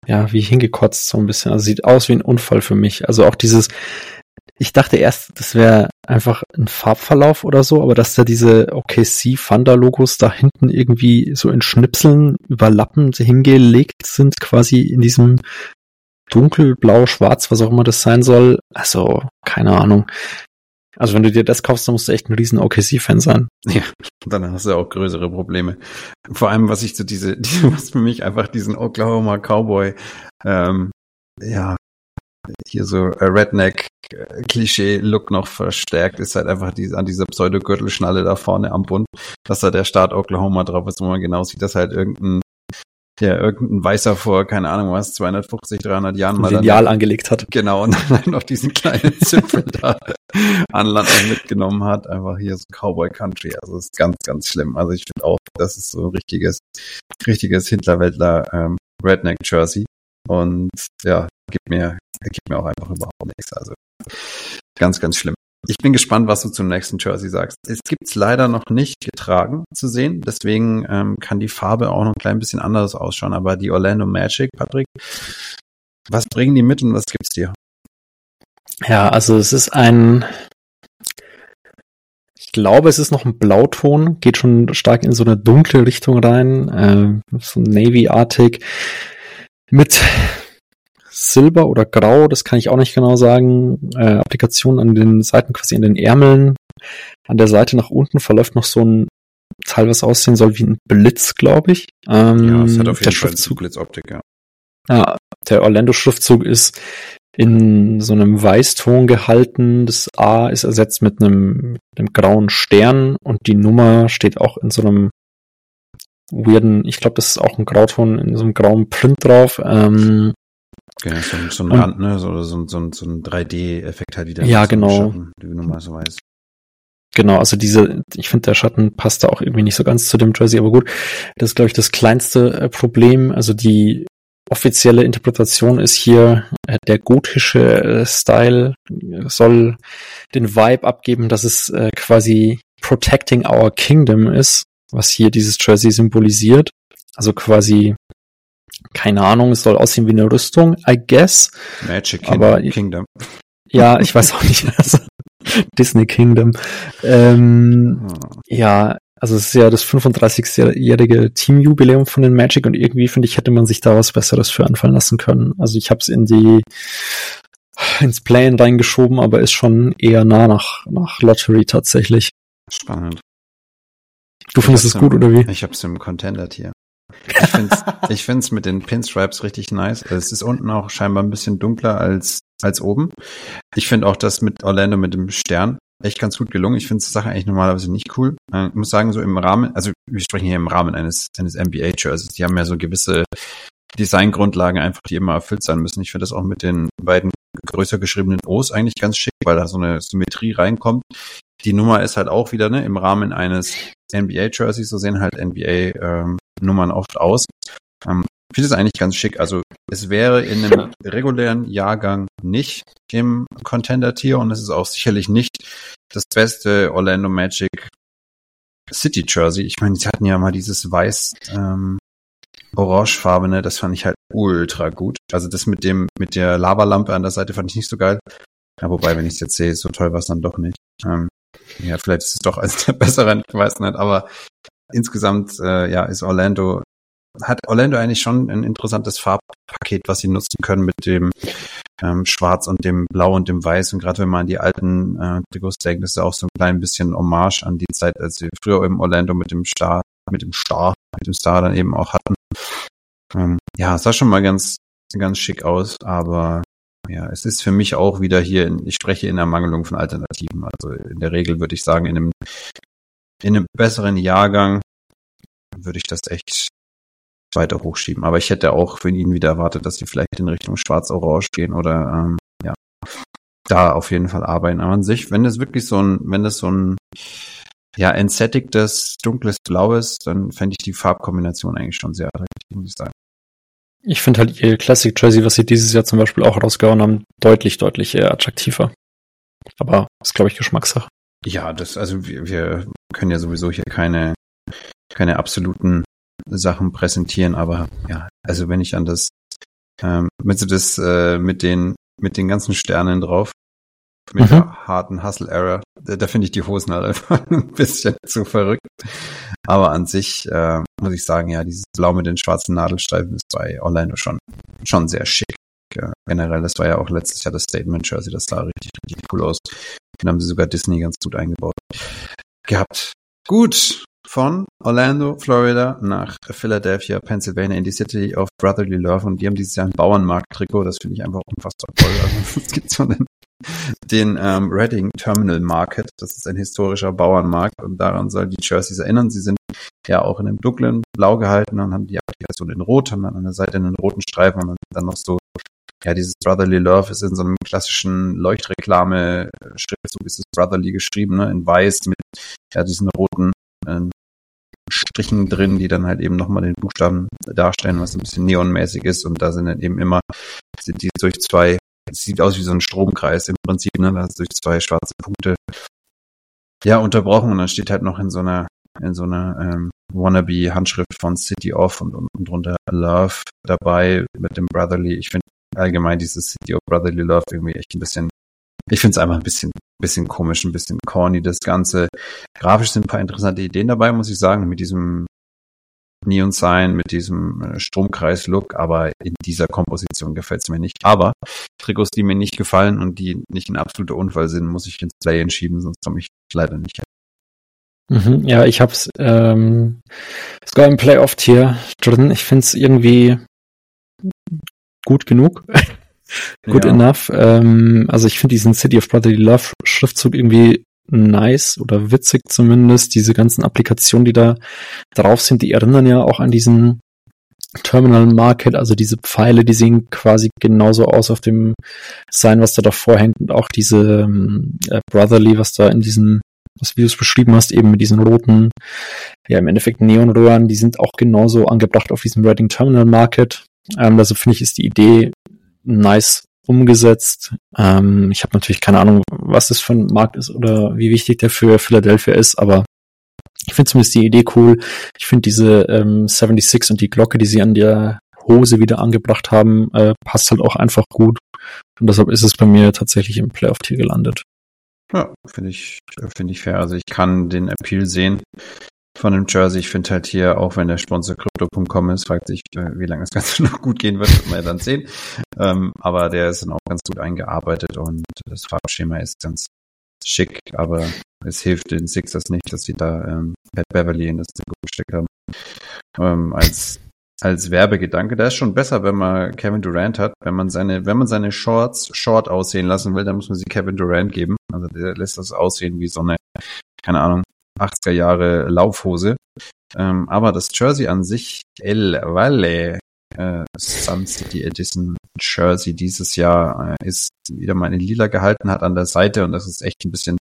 ja, wie hingekotzt so ein bisschen. Also sieht aus wie ein Unfall für mich. Also auch dieses, ich dachte erst, das wäre einfach ein Farbverlauf oder so, aber dass da diese OKC Thunder Logos da hinten irgendwie so in Schnipseln überlappend hingelegt sind, quasi in diesem dunkelblau, schwarz, was auch immer das sein soll. Also, keine Ahnung. Also wenn du dir das kaufst, dann musst du echt ein riesen OKC-Fan sein. Ja, dann hast du auch größere Probleme. Vor allem, was ich so diese, diese was für mich einfach diesen Oklahoma Cowboy, ähm, ja, hier so Redneck-Klischee-Look noch verstärkt, ist halt einfach die, an dieser Pseudo-Gürtelschnalle da vorne am Bund, dass da der Staat Oklahoma drauf ist, wo man genau sieht, dass halt irgendein ja, irgendein Weißer vor, keine Ahnung was, 250, 300 Jahren mal Lineal angelegt hat. Genau, und dann noch diesen kleinen Zipfel da an Land mitgenommen hat. Einfach hier so Cowboy Country. Also ist ganz, ganz schlimm. Also ich finde auch, das ist so ein richtiges, richtiges Hinterwäldler ähm, Redneck Jersey. Und ja, gibt mir, gibt mir auch einfach überhaupt nichts. Also ganz, ganz schlimm. Ich bin gespannt, was du zum nächsten Jersey sagst. Es gibt's leider noch nicht getragen zu sehen, deswegen ähm, kann die Farbe auch noch ein klein bisschen anders ausschauen. Aber die Orlando Magic, Patrick, was bringen die mit und was gibt's dir? Ja, also es ist ein, ich glaube, es ist noch ein Blauton, geht schon stark in so eine dunkle Richtung rein, äh, so Navy-artig mit Silber oder Grau, das kann ich auch nicht genau sagen. Äh, Applikation an den Seiten, quasi in den Ärmeln. An der Seite nach unten verläuft noch so ein Teil, was aussehen soll wie ein Blitz, glaube ich. Ähm, ja, es hat auf jeden der Fall Schriftzug, Blitzoptik, ja. Ja, der Orlando-Schriftzug ist in so einem Weißton gehalten. Das A ist ersetzt mit einem, mit einem grauen Stern und die Nummer steht auch in so einem weirden, ich glaube, das ist auch ein Grauton in so einem grauen Print drauf. Ähm, Genau, so, so ein und, Rand, ne? So, so, so, so ein 3D-Effekt halt wieder. Ja, genau. Schatten, die du so weißt. Genau, also diese, ich finde, der Schatten passt da auch irgendwie nicht so ganz zu dem Jersey, aber gut. Das ist, glaube ich, das kleinste äh, Problem. Also die offizielle Interpretation ist hier, äh, der gotische äh, Style soll den Vibe abgeben, dass es äh, quasi Protecting Our Kingdom ist, was hier dieses Jersey symbolisiert. Also quasi keine Ahnung, es soll aussehen wie eine Rüstung, I guess. Magic aber, Kingdom. Ja, ich weiß auch nicht. Also, Disney Kingdom. Ähm, hm. Ja, also es ist ja das 35-jährige Teamjubiläum von den Magic und irgendwie finde ich, hätte man sich da was Besseres für anfallen lassen können. Also ich habe es in die ins Plane reingeschoben, aber ist schon eher nah nach, nach Lottery tatsächlich. Spannend. Du findest es gut, im, oder wie? Ich hab's im Contender-Tier. Ich finde es ich find's mit den Pinstripes richtig nice. Es ist unten auch scheinbar ein bisschen dunkler als, als oben. Ich finde auch das mit Orlando mit dem Stern echt ganz gut gelungen. Ich finde die Sache eigentlich normalerweise nicht cool. Äh, ich muss sagen, so im Rahmen, also wir sprechen hier im Rahmen eines, eines NBA-Jerseys. Die haben ja so gewisse Designgrundlagen einfach, die immer erfüllt sein müssen. Ich finde das auch mit den beiden größer geschriebenen O's eigentlich ganz schick, weil da so eine Symmetrie reinkommt. Die Nummer ist halt auch wieder ne, im Rahmen eines NBA-Jerseys, so sehen halt NBA ähm, oft aus. Ähm, ich finde es eigentlich ganz schick. Also es wäre in einem regulären Jahrgang nicht im Contender-Tier und es ist auch sicherlich nicht das beste Orlando Magic City Jersey. Ich meine, sie hatten ja mal dieses weiß ähm, orangefarbene, das fand ich halt ultra gut. Also das mit dem mit der Lavalampe an der Seite fand ich nicht so geil. Ja, wobei, wenn ich es jetzt sehe, so toll war es dann doch nicht. Ähm, ja, vielleicht ist es doch als der bessere, ich weiß nicht, aber insgesamt äh, ja ist Orlando hat Orlando eigentlich schon ein interessantes Farbpaket, was sie nutzen können mit dem ähm, Schwarz und dem Blau und dem Weiß. Und gerade wenn man an die alten äh, Trikots denkt, ist ja auch so ein klein bisschen Hommage an die Zeit, als sie früher im Orlando mit dem Star, mit dem Star, mit dem Star dann eben auch hatten. Ähm, ja, sah schon mal ganz, ganz schick aus, aber ja, es ist für mich auch wieder hier, in, ich spreche in Ermangelung von Alternativen. Also in der Regel würde ich sagen, in einem in einem besseren Jahrgang würde ich das echt weiter hochschieben. Aber ich hätte auch für ihn wieder erwartet, dass sie vielleicht in Richtung Schwarz-Orange gehen oder ähm, ja, da auf jeden Fall arbeiten. Aber an sich, wenn das wirklich so ein, wenn das so ein ja, entsättigtes, dunkles Blau ist, dann fände ich die Farbkombination eigentlich schon sehr attraktiv, muss ich sagen. Ich finde halt ihr Classic Jersey, was sie dieses Jahr zum Beispiel auch rausgehauen haben, deutlich, deutlich eher attraktiver. Aber ist, glaube ich, Geschmackssache. Ja, das, also wir, wir können ja sowieso hier keine, keine absoluten Sachen präsentieren, aber ja, also wenn ich an das, ähm, mit das, äh, mit den, mit den ganzen Sternen drauf, mit mhm. der harten Hustle Error, da, da finde ich die Hosen halt einfach ein bisschen zu verrückt. Aber an sich äh, muss ich sagen, ja, dieses Blau mit den schwarzen Nadelstreifen ist bei Orlando schon, schon sehr schick. Ja, generell, das war ja auch letztes Jahr das Statement Jersey, das sah richtig, richtig cool aus. Den haben sie sogar Disney ganz gut eingebaut gehabt. Gut, von Orlando, Florida nach Philadelphia, Pennsylvania in die City of Brotherly Love und die haben dieses Jahr ein Bauernmarkt-Trikot, das finde ich einfach unfassbar toll. Also, es gibt so den, den ähm, Reading Terminal Market, das ist ein historischer Bauernmarkt und daran soll die Jerseys erinnern. Sie sind ja auch in einem dunklen Blau gehalten und haben die Applikation in Rot, haben dann an der Seite einen roten Streifen und dann noch so, ja, dieses Brotherly Love ist in so einem klassischen Leuchtreklame-Schriftzug, ist es Brotherly geschrieben, ne, in weiß mit ja, diesen roten äh, Strichen drin, die dann halt eben nochmal den Buchstaben darstellen, was ein bisschen neonmäßig ist und da sind dann eben immer, sind die durch zwei, sieht aus wie so ein Stromkreis im Prinzip, ne, da ist durch zwei schwarze Punkte ja, unterbrochen und dann steht halt noch in so einer, in so einer ähm, Wannabe-Handschrift von City of und, und, und drunter Love dabei mit dem Brotherly. Ich finde allgemein dieses City of Brotherly Love irgendwie echt ein bisschen, ich finde es einfach ein bisschen, bisschen komisch, ein bisschen corny, das Ganze. Grafisch sind ein paar interessante Ideen dabei, muss ich sagen, mit diesem Neon Sign mit diesem äh, Stromkreis-Look, aber in dieser Komposition gefällt es mir nicht. Aber Trikots, die mir nicht gefallen und die nicht ein absoluter Unfall sind, muss ich ins Play entschieden, sonst komme ich leider nicht. Mhm, ja, ich hab's ähm, sogar im Playoff-Tier drin. Ich find's irgendwie gut genug. Good ja. enough. Ähm, also ich finde diesen City of Brotherly Love Schriftzug irgendwie nice oder witzig zumindest. Diese ganzen Applikationen, die da drauf sind, die erinnern ja auch an diesen Terminal Market, also diese Pfeile, die sehen quasi genauso aus auf dem Sign, was da davor hängt und auch diese ähm, äh, Brotherly, was da in diesen, was wie du es beschrieben hast, eben mit diesen roten, ja im Endeffekt Neonröhren, die sind auch genauso angebracht auf diesem Reading Terminal Market. Ähm, also finde ich, ist die Idee nice umgesetzt. Ähm, ich habe natürlich keine Ahnung, was das für ein Markt ist oder wie wichtig der für Philadelphia ist, aber ich finde zumindest die Idee cool. Ich finde diese ähm, 76 und die Glocke, die sie an der Hose wieder angebracht haben, äh, passt halt auch einfach gut. Und deshalb ist es bei mir tatsächlich im Playoff-Tier gelandet. Ja, finde ich, finde ich fair. Also ich kann den Appeal sehen von dem Jersey. Ich finde halt hier, auch wenn der Sponsor Crypto.com ist, fragt sich, äh, wie lange das Ganze noch gut gehen wird, wird man ja dann sehen. Ähm, aber der ist dann auch ganz gut eingearbeitet und das Farbschema ist ganz schick, aber es hilft den Sixers nicht, dass sie da ähm, Pat Beverly in das Trikot gesteckt haben. Ähm, als als Werbegedanke, da ist schon besser, wenn man Kevin Durant hat. Wenn man seine, wenn man seine Shorts short aussehen lassen will, dann muss man sie Kevin Durant geben. Also der lässt das aussehen wie so eine, keine Ahnung, 80er Jahre Laufhose. Ähm, aber das Jersey an sich, El Valle äh, Sun City Edition Jersey dieses Jahr äh, ist wieder mal in lila gehalten hat an der Seite und das ist echt ein bisschen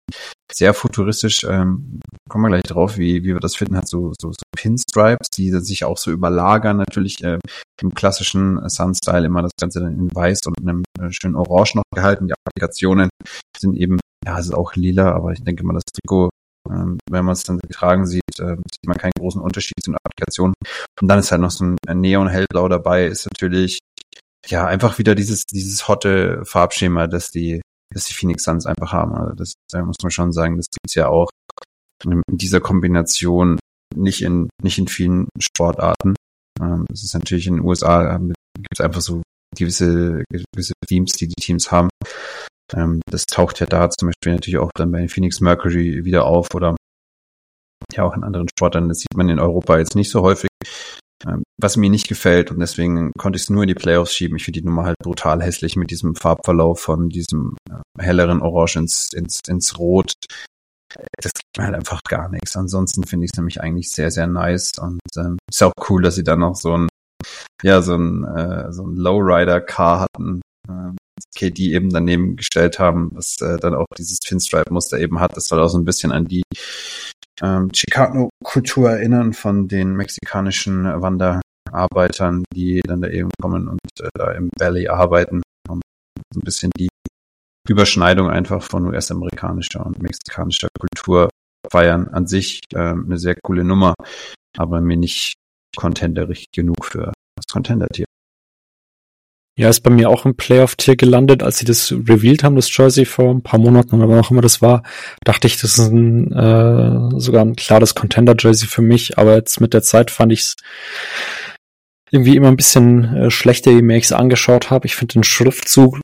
sehr futuristisch. Ähm, kommen wir gleich drauf, wie, wie wir das finden, hat so, so, so Pinstripes, die sich auch so überlagern, natürlich äh, im klassischen Sun-Style immer das Ganze dann in weiß und einem äh, schönen Orange noch gehalten. Die Applikationen sind eben, ja, es ist auch lila, aber ich denke mal, das Trikot ähm, wenn man es dann getragen sieht, äh, sieht man keinen großen Unterschied zu den Applikationen. Und dann ist halt noch so ein Neon-Hellblau dabei, ist natürlich ja einfach wieder dieses, dieses hotte Farbschema, das die, das die Phoenix Suns einfach haben. Also das da muss man schon sagen, das gibt's ja auch in dieser Kombination nicht in, nicht in vielen Sportarten. Ähm, ist natürlich in den USA, ähm, gibt es einfach so gewisse, gewisse Themes, die die Teams haben. Ähm, das taucht ja da zum Beispiel natürlich auch dann bei Phoenix Mercury wieder auf oder ja auch in anderen Sportarten. Das sieht man in Europa jetzt nicht so häufig. Ähm, was mir nicht gefällt und deswegen konnte ich es nur in die Playoffs schieben. Ich finde die Nummer halt brutal hässlich mit diesem Farbverlauf von diesem äh, helleren Orange ins, ins, ins Rot. Das gibt mir halt einfach gar nichts. Ansonsten finde ich es nämlich eigentlich sehr, sehr nice und ähm, ist auch cool, dass sie dann noch so ein ja, so ein, äh, so ein Lowrider-Car hatten, ähm, KD eben daneben gestellt haben, was äh, dann auch dieses Pinstripe-Muster eben hat. Das soll auch so ein bisschen an die ähm, Chicano-Kultur erinnern von den mexikanischen Wanderarbeitern, die dann da eben kommen und äh, da im Valley arbeiten. Und so ein bisschen die Überschneidung einfach von US-amerikanischer und mexikanischer Kultur feiern. An sich äh, eine sehr coole Nummer, aber mir nicht contenderig genug für das Contender-Tier. Ja, ist bei mir auch im Playoff-Tier gelandet, als sie das revealed haben, das Jersey vor ein paar Monaten oder wann auch immer das war, dachte ich, das ist ein, äh, sogar ein klares Contender-Jersey für mich, aber jetzt mit der Zeit fand ich es irgendwie immer ein bisschen äh, schlechter, je mehr ich es angeschaut habe. Ich finde den Schriftzug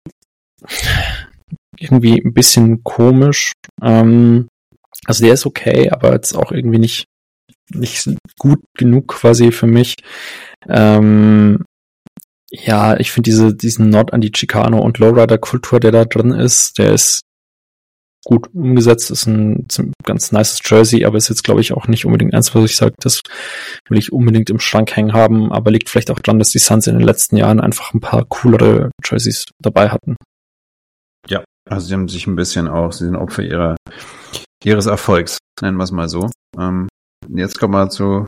irgendwie ein bisschen komisch. Ähm, also der ist okay, aber jetzt auch irgendwie nicht, nicht gut genug quasi für mich. Ähm, ja, ich finde diese, diesen Nod an die Chicano und Lowrider-Kultur, der da drin ist, der ist gut umgesetzt, ist ein ganz nices Jersey, aber ist jetzt, glaube ich, auch nicht unbedingt eins, was ich sage, das will ich unbedingt im Schrank hängen haben, aber liegt vielleicht auch daran, dass die Suns in den letzten Jahren einfach ein paar coolere Jerseys dabei hatten. Ja, also sie haben sich ein bisschen auch, sie sind Opfer ihrer, ihres Erfolgs, nennen wir es mal so. Ähm, jetzt kommen wir zu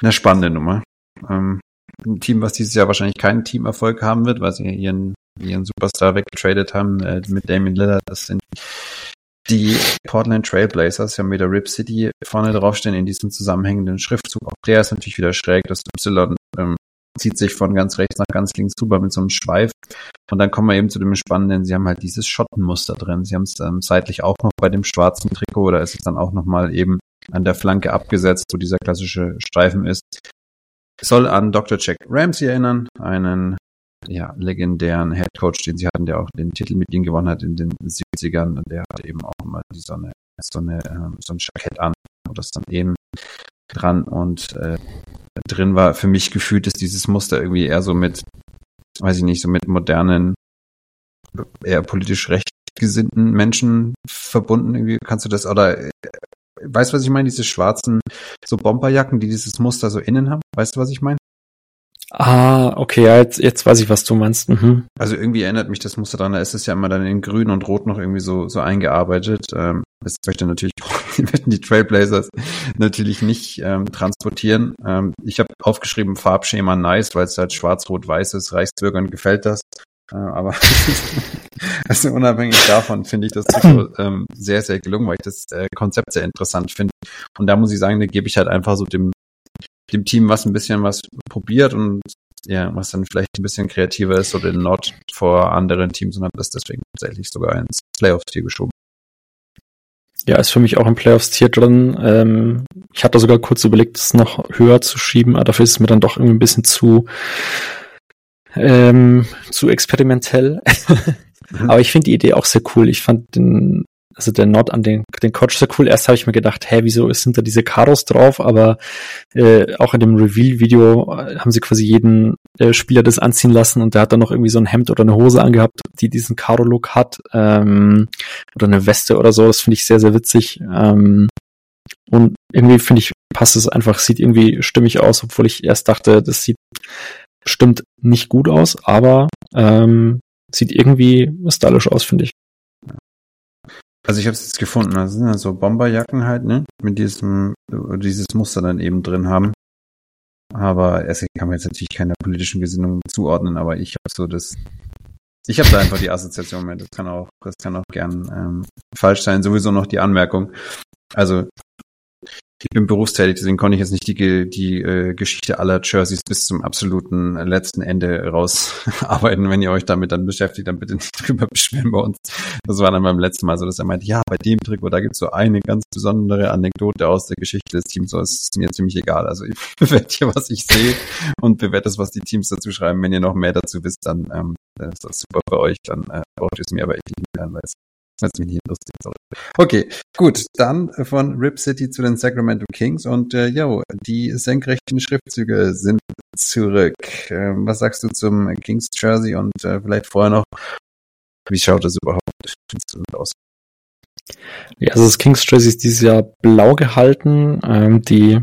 einer spannenden Nummer. Ähm, ein Team, was dieses Jahr wahrscheinlich keinen Teamerfolg haben wird, weil sie ihren, ihren Superstar weggetradet haben äh, mit Damien Lillard. Das sind die Portland Trailblazers. Sie haben wieder Rip City vorne draufstehen in diesem zusammenhängenden Schriftzug. Auch der ist natürlich wieder schräg. Das Y ähm, zieht sich von ganz rechts nach ganz links rüber mit so einem Schweif. Und dann kommen wir eben zu dem Spannenden, sie haben halt dieses Schottenmuster drin. Sie haben es ähm, seitlich auch noch bei dem schwarzen Trikot, da ist es dann auch nochmal eben an der Flanke abgesetzt, wo dieser klassische Streifen ist. Soll an Dr. Jack Ramsey erinnern, einen ja, legendären Head Coach, den sie hatten, der auch den Titel mit ihnen gewonnen hat in den 70ern. Und der hatte eben auch immer die Sonne, so eine, ähm, so ein Jackett an, wo das dann eben dran und äh, drin war. Für mich gefühlt ist dieses Muster irgendwie eher so mit, weiß ich nicht, so mit modernen, eher politisch recht gesinnten Menschen verbunden. Irgendwie kannst du das oder äh, weißt du, was ich meine? Diese schwarzen so Bomberjacken, die dieses Muster so innen haben. Weißt du, was ich meine? Ah, okay, ja, jetzt, jetzt weiß ich, was du meinst. Mhm. Also irgendwie erinnert mich das Muster daran, da ist es ja immer dann in grün und rot noch irgendwie so, so eingearbeitet. Ähm, das möchte natürlich die Trailblazers natürlich nicht ähm, transportieren. Ähm, ich habe aufgeschrieben Farbschema nice, weil es halt schwarz-rot-weiß ist. Reichsbürgern gefällt das. Äh, aber also unabhängig davon finde ich das Trikot ähm, sehr, sehr gelungen, weil ich das äh, Konzept sehr interessant finde. Und da muss ich sagen, da gebe ich halt einfach so dem, dem Team, was ein bisschen was probiert und ja, was dann vielleicht ein bisschen kreativer ist, so den Nod vor anderen Teams und habe das deswegen tatsächlich sogar ins Playoff-Tier geschoben. Ja, ist für mich auch im Playoffs-Tier drin. Ähm, ich hatte sogar kurz überlegt, es noch höher zu schieben, aber dafür ist es mir dann doch irgendwie ein bisschen zu ähm, zu experimentell. mhm. Aber ich finde die Idee auch sehr cool. Ich fand den, also der Nod an den, den Coach sehr cool. Erst habe ich mir gedacht, hä, wieso sind da diese Karos drauf? Aber äh, auch in dem Reveal-Video haben sie quasi jeden äh, Spieler das anziehen lassen und der hat dann noch irgendwie so ein Hemd oder eine Hose angehabt, die diesen Karo-Look hat. Ähm, oder eine Weste oder so. Das finde ich sehr, sehr witzig. Ähm, und irgendwie finde ich, passt es einfach, sieht irgendwie stimmig aus, obwohl ich erst dachte, das sieht stimmt nicht gut aus, aber ähm, sieht irgendwie stylisch aus, finde ich. Also ich habe es jetzt gefunden, das sind ja so Bomberjacken halt, ne? Mit diesem, dieses Muster dann eben drin haben. Aber es kann man jetzt natürlich keiner politischen Gesinnung zuordnen, aber ich habe so das, ich habe da einfach die Assoziation mit. Das kann auch, das kann auch gern ähm, falsch sein. Sowieso noch die Anmerkung. Also ich bin berufstätig, deswegen konnte ich jetzt nicht die, die äh, Geschichte aller Jerseys bis zum absoluten letzten Ende rausarbeiten. Wenn ihr euch damit dann beschäftigt, dann bitte nicht drüber beschweren bei uns. Das war dann beim letzten Mal so, dass er meinte, ja, bei dem Trikot, da gibt's so eine ganz besondere Anekdote aus der Geschichte des Teams. So ist mir ziemlich egal. Also ich bewerte hier, was ich sehe und bewerte das, was die Teams dazu schreiben. Wenn ihr noch mehr dazu wisst, dann ähm, ist das super für euch. Dann äh, braucht ihr es mir aber echt nicht mehr, weil das ist nicht lustig, sorry. Okay, gut, dann von Rip City zu den Sacramento Kings und äh, jo, die senkrechten Schriftzüge sind zurück. Ähm, was sagst du zum Kings Jersey und äh, vielleicht vorher noch, wie schaut das überhaupt aus? Ja, also das Kings Jersey ist dieses Jahr blau gehalten. Ähm, die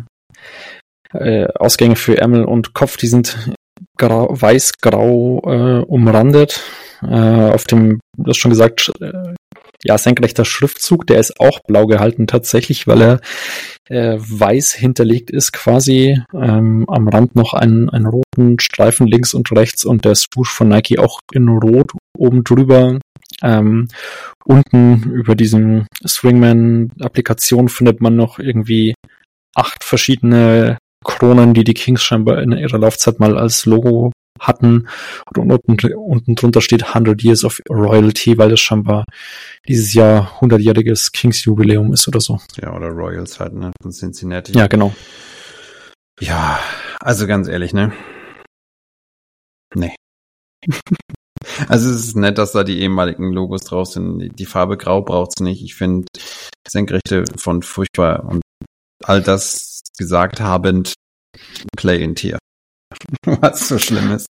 äh, Ausgänge für Ärmel und Kopf, die sind grau, weiß-grau äh, umrandet. Äh, auf dem, du hast schon gesagt, äh, ja, senkrechter Schriftzug, der ist auch blau gehalten tatsächlich, weil er äh, weiß hinterlegt ist quasi. Ähm, am Rand noch einen, einen roten Streifen links und rechts und der Swoosh von Nike auch in rot oben drüber. Ähm, unten über diesen Swingman-Applikation findet man noch irgendwie acht verschiedene Kronen, die die Kings scheinbar in ihrer Laufzeit mal als Logo hatten. Und unten, unten drunter steht 100 Years of Royalty, weil das scheinbar dieses Jahr 100-jähriges Kings-Jubiläum ist oder so. Ja, oder Royals halt, ne, von Cincinnati. Ja, genau. Ja, also ganz ehrlich, ne? Nee. also es ist nett, dass da die ehemaligen Logos drauf sind. Die Farbe Grau braucht's nicht. Ich finde Senkrechte von furchtbar und all das gesagt habend Play in Tier. Was so schlimm ist.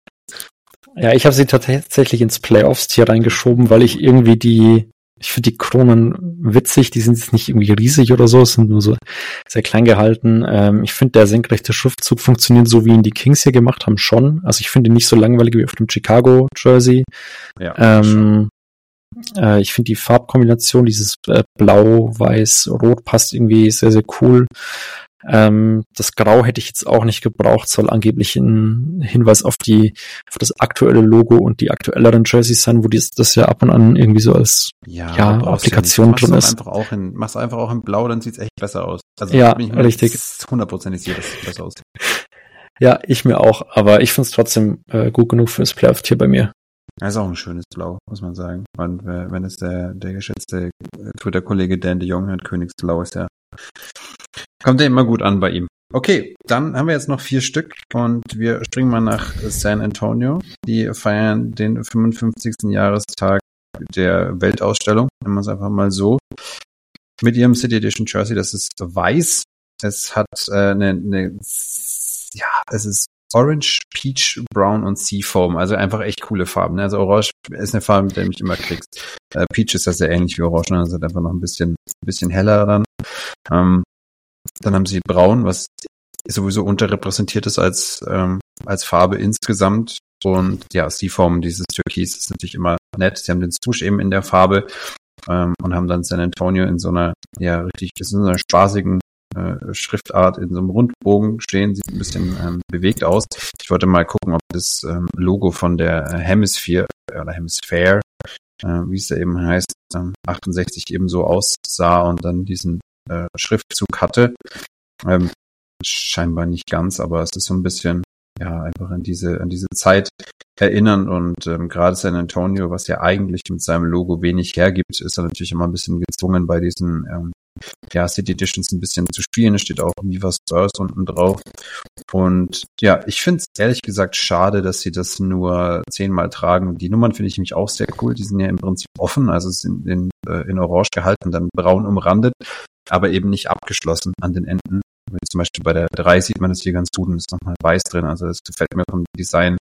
Ja, ich habe sie tatsächlich ins Playoffs-Tier reingeschoben, weil ich irgendwie die Ich finde die Kronen witzig, die sind jetzt nicht irgendwie riesig oder so, es sind nur so sehr klein gehalten. Ähm, ich finde, der senkrechte Schriftzug funktioniert so, wie ihn die Kings hier gemacht haben, schon. Also ich finde ihn nicht so langweilig wie auf dem Chicago Jersey. Ja, Ähm, äh, ich finde die Farbkombination, dieses äh, Blau, Weiß, Rot passt irgendwie sehr, sehr cool. Ähm, das Grau hätte ich jetzt auch nicht gebraucht, soll angeblich ein Hinweis auf die, auf das aktuelle Logo und die aktuelleren Jerseys sein, wo dies, das ja ab und an irgendwie so als ja, ja, Applikation. Mach's drin ist. Einfach auch in, mach's einfach auch in Blau, dann sieht's echt besser aus. Also Ja, bin ich mir richtig. hundertprozentig sicher, dass es besser aussieht. Ja, ich mir auch, aber ich finde es trotzdem äh, gut genug fürs Playoff-Tier bei mir. Das ist auch ein schönes Blau, muss man sagen. Und äh, wenn es der, der geschätzte äh, Twitter-Kollege Dan de Jong hört, Königsblau ist ja, kommt ja immer gut an bei ihm. Okay, dann haben wir jetzt noch vier Stück und wir springen mal nach San Antonio. Die feiern den 55. Jahrestag der Weltausstellung, nennen wir es einfach mal so. Mit ihrem City Edition Jersey, das ist weiß. Es hat äh, eine, eine, ja, es ist Orange, Peach, Brown und Seafoam. Also einfach echt coole Farben. Ne? Also Orange ist eine Farbe, mit der du mich immer kriegst. Äh, Peach ist ja sehr ähnlich wie Orange, ne? also hat einfach noch ein bisschen, ein bisschen heller dann. Ähm, dann haben sie Braun, was sowieso unterrepräsentiert ist als, ähm, als Farbe insgesamt. Und ja, Seafoam, dieses Türkis, ist natürlich immer nett. Sie haben den Swoosh eben in der Farbe ähm, und haben dann San Antonio in so einer, ja, richtig, in so einer spaßigen äh, Schriftart in so einem Rundbogen stehen, sieht ein bisschen ähm, bewegt aus. Ich wollte mal gucken, ob das ähm, Logo von der äh, Hemisphere oder Hemisphere, äh, wie es da eben heißt, ähm, 68 eben so aussah und dann diesen äh, Schriftzug hatte. Ähm, scheinbar nicht ganz, aber es ist so ein bisschen ja einfach an diese an diese Zeit erinnern und ähm, gerade San Antonio, was ja eigentlich mit seinem Logo wenig hergibt, ist er natürlich immer ein bisschen gezwungen bei diesen ähm, ja, City Editions ein bisschen zu spielen. Es steht auch Viva Spurs unten drauf. Und ja, ich finde es ehrlich gesagt schade, dass sie das nur zehnmal tragen. Die Nummern finde ich nämlich auch sehr cool. Die sind ja im Prinzip offen, also sind in, in, in Orange gehalten, dann braun umrandet, aber eben nicht abgeschlossen an den Enden. Zum Beispiel bei der 3 sieht man das hier ganz gut und ist nochmal weiß drin. Also das gefällt mir vom Design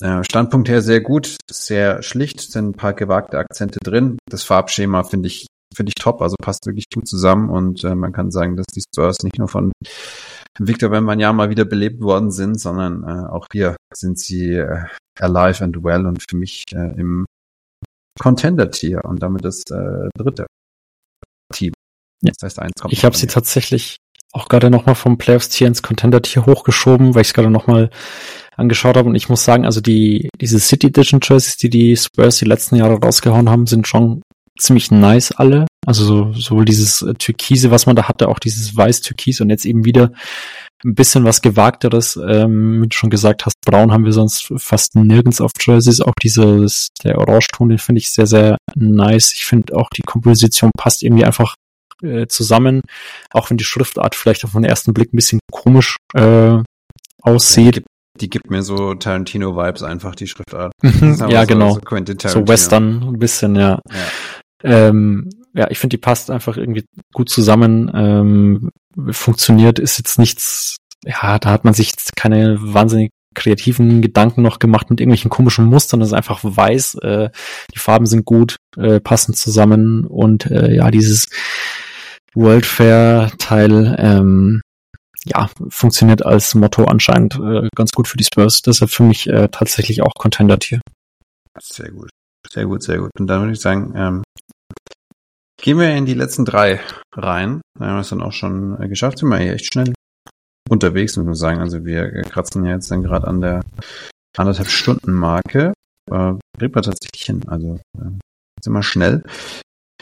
äh, Standpunkt her sehr gut, sehr schlicht, sind ein paar gewagte Akzente drin. Das Farbschema finde ich finde ich top, also passt wirklich gut zusammen und äh, man kann sagen, dass die Spurs nicht nur von Victor Wembanyama mal wieder belebt worden sind, sondern äh, auch hier sind sie äh, alive and well und für mich äh, im Contender-Tier und damit das äh, dritte Team. Ja. Das heißt, eins kommt Ich habe sie tatsächlich auch gerade nochmal vom Playoffs-Tier ins Contender-Tier hochgeschoben, weil ich es gerade nochmal angeschaut habe und ich muss sagen, also die diese City Edition Jerseys, die die Spurs die letzten Jahre rausgehauen haben, sind schon ziemlich nice alle. Also so, sowohl dieses äh, Türkise, was man da hatte, auch dieses Weiß-Türkis und jetzt eben wieder ein bisschen was Gewagteres. Ähm, wie du schon gesagt hast, Braun haben wir sonst fast nirgends auf Jerseys. Auch dieses, der Orangeton, den finde ich sehr, sehr nice. Ich finde auch die Komposition passt irgendwie einfach äh, zusammen. Auch wenn die Schriftart vielleicht auf den ersten Blick ein bisschen komisch äh, aussieht. Ja, die gibt mir so Tarantino-Vibes einfach, die Schriftart. ja, so, genau. So, So. Western ein bisschen, ja. Ja. Ähm, ja, ich finde, die passt einfach irgendwie gut zusammen. Ähm, funktioniert, ist jetzt nichts, ja, da hat man sich keine wahnsinnig kreativen Gedanken noch gemacht mit irgendwelchen komischen Mustern. Das ist einfach weiß. Äh, die Farben sind gut, äh, passen zusammen und äh, ja, dieses World Fair Teil, ähm, ja, funktioniert als Motto anscheinend äh, ganz gut für die Spurs. Deshalb für mich äh, tatsächlich auch Contender-Tier. Sehr gut. Sehr gut, sehr gut. Und dann würde ich sagen, ähm, gehen wir in die letzten drei rein. Da haben wir es dann auch schon äh, geschafft. Sind wir hier echt schnell unterwegs, muss man sagen. Also wir äh, kratzen ja jetzt dann gerade an der anderthalb Stunden Marke. Äh, kriegt man tatsächlich hin. Also äh, sind wir schnell.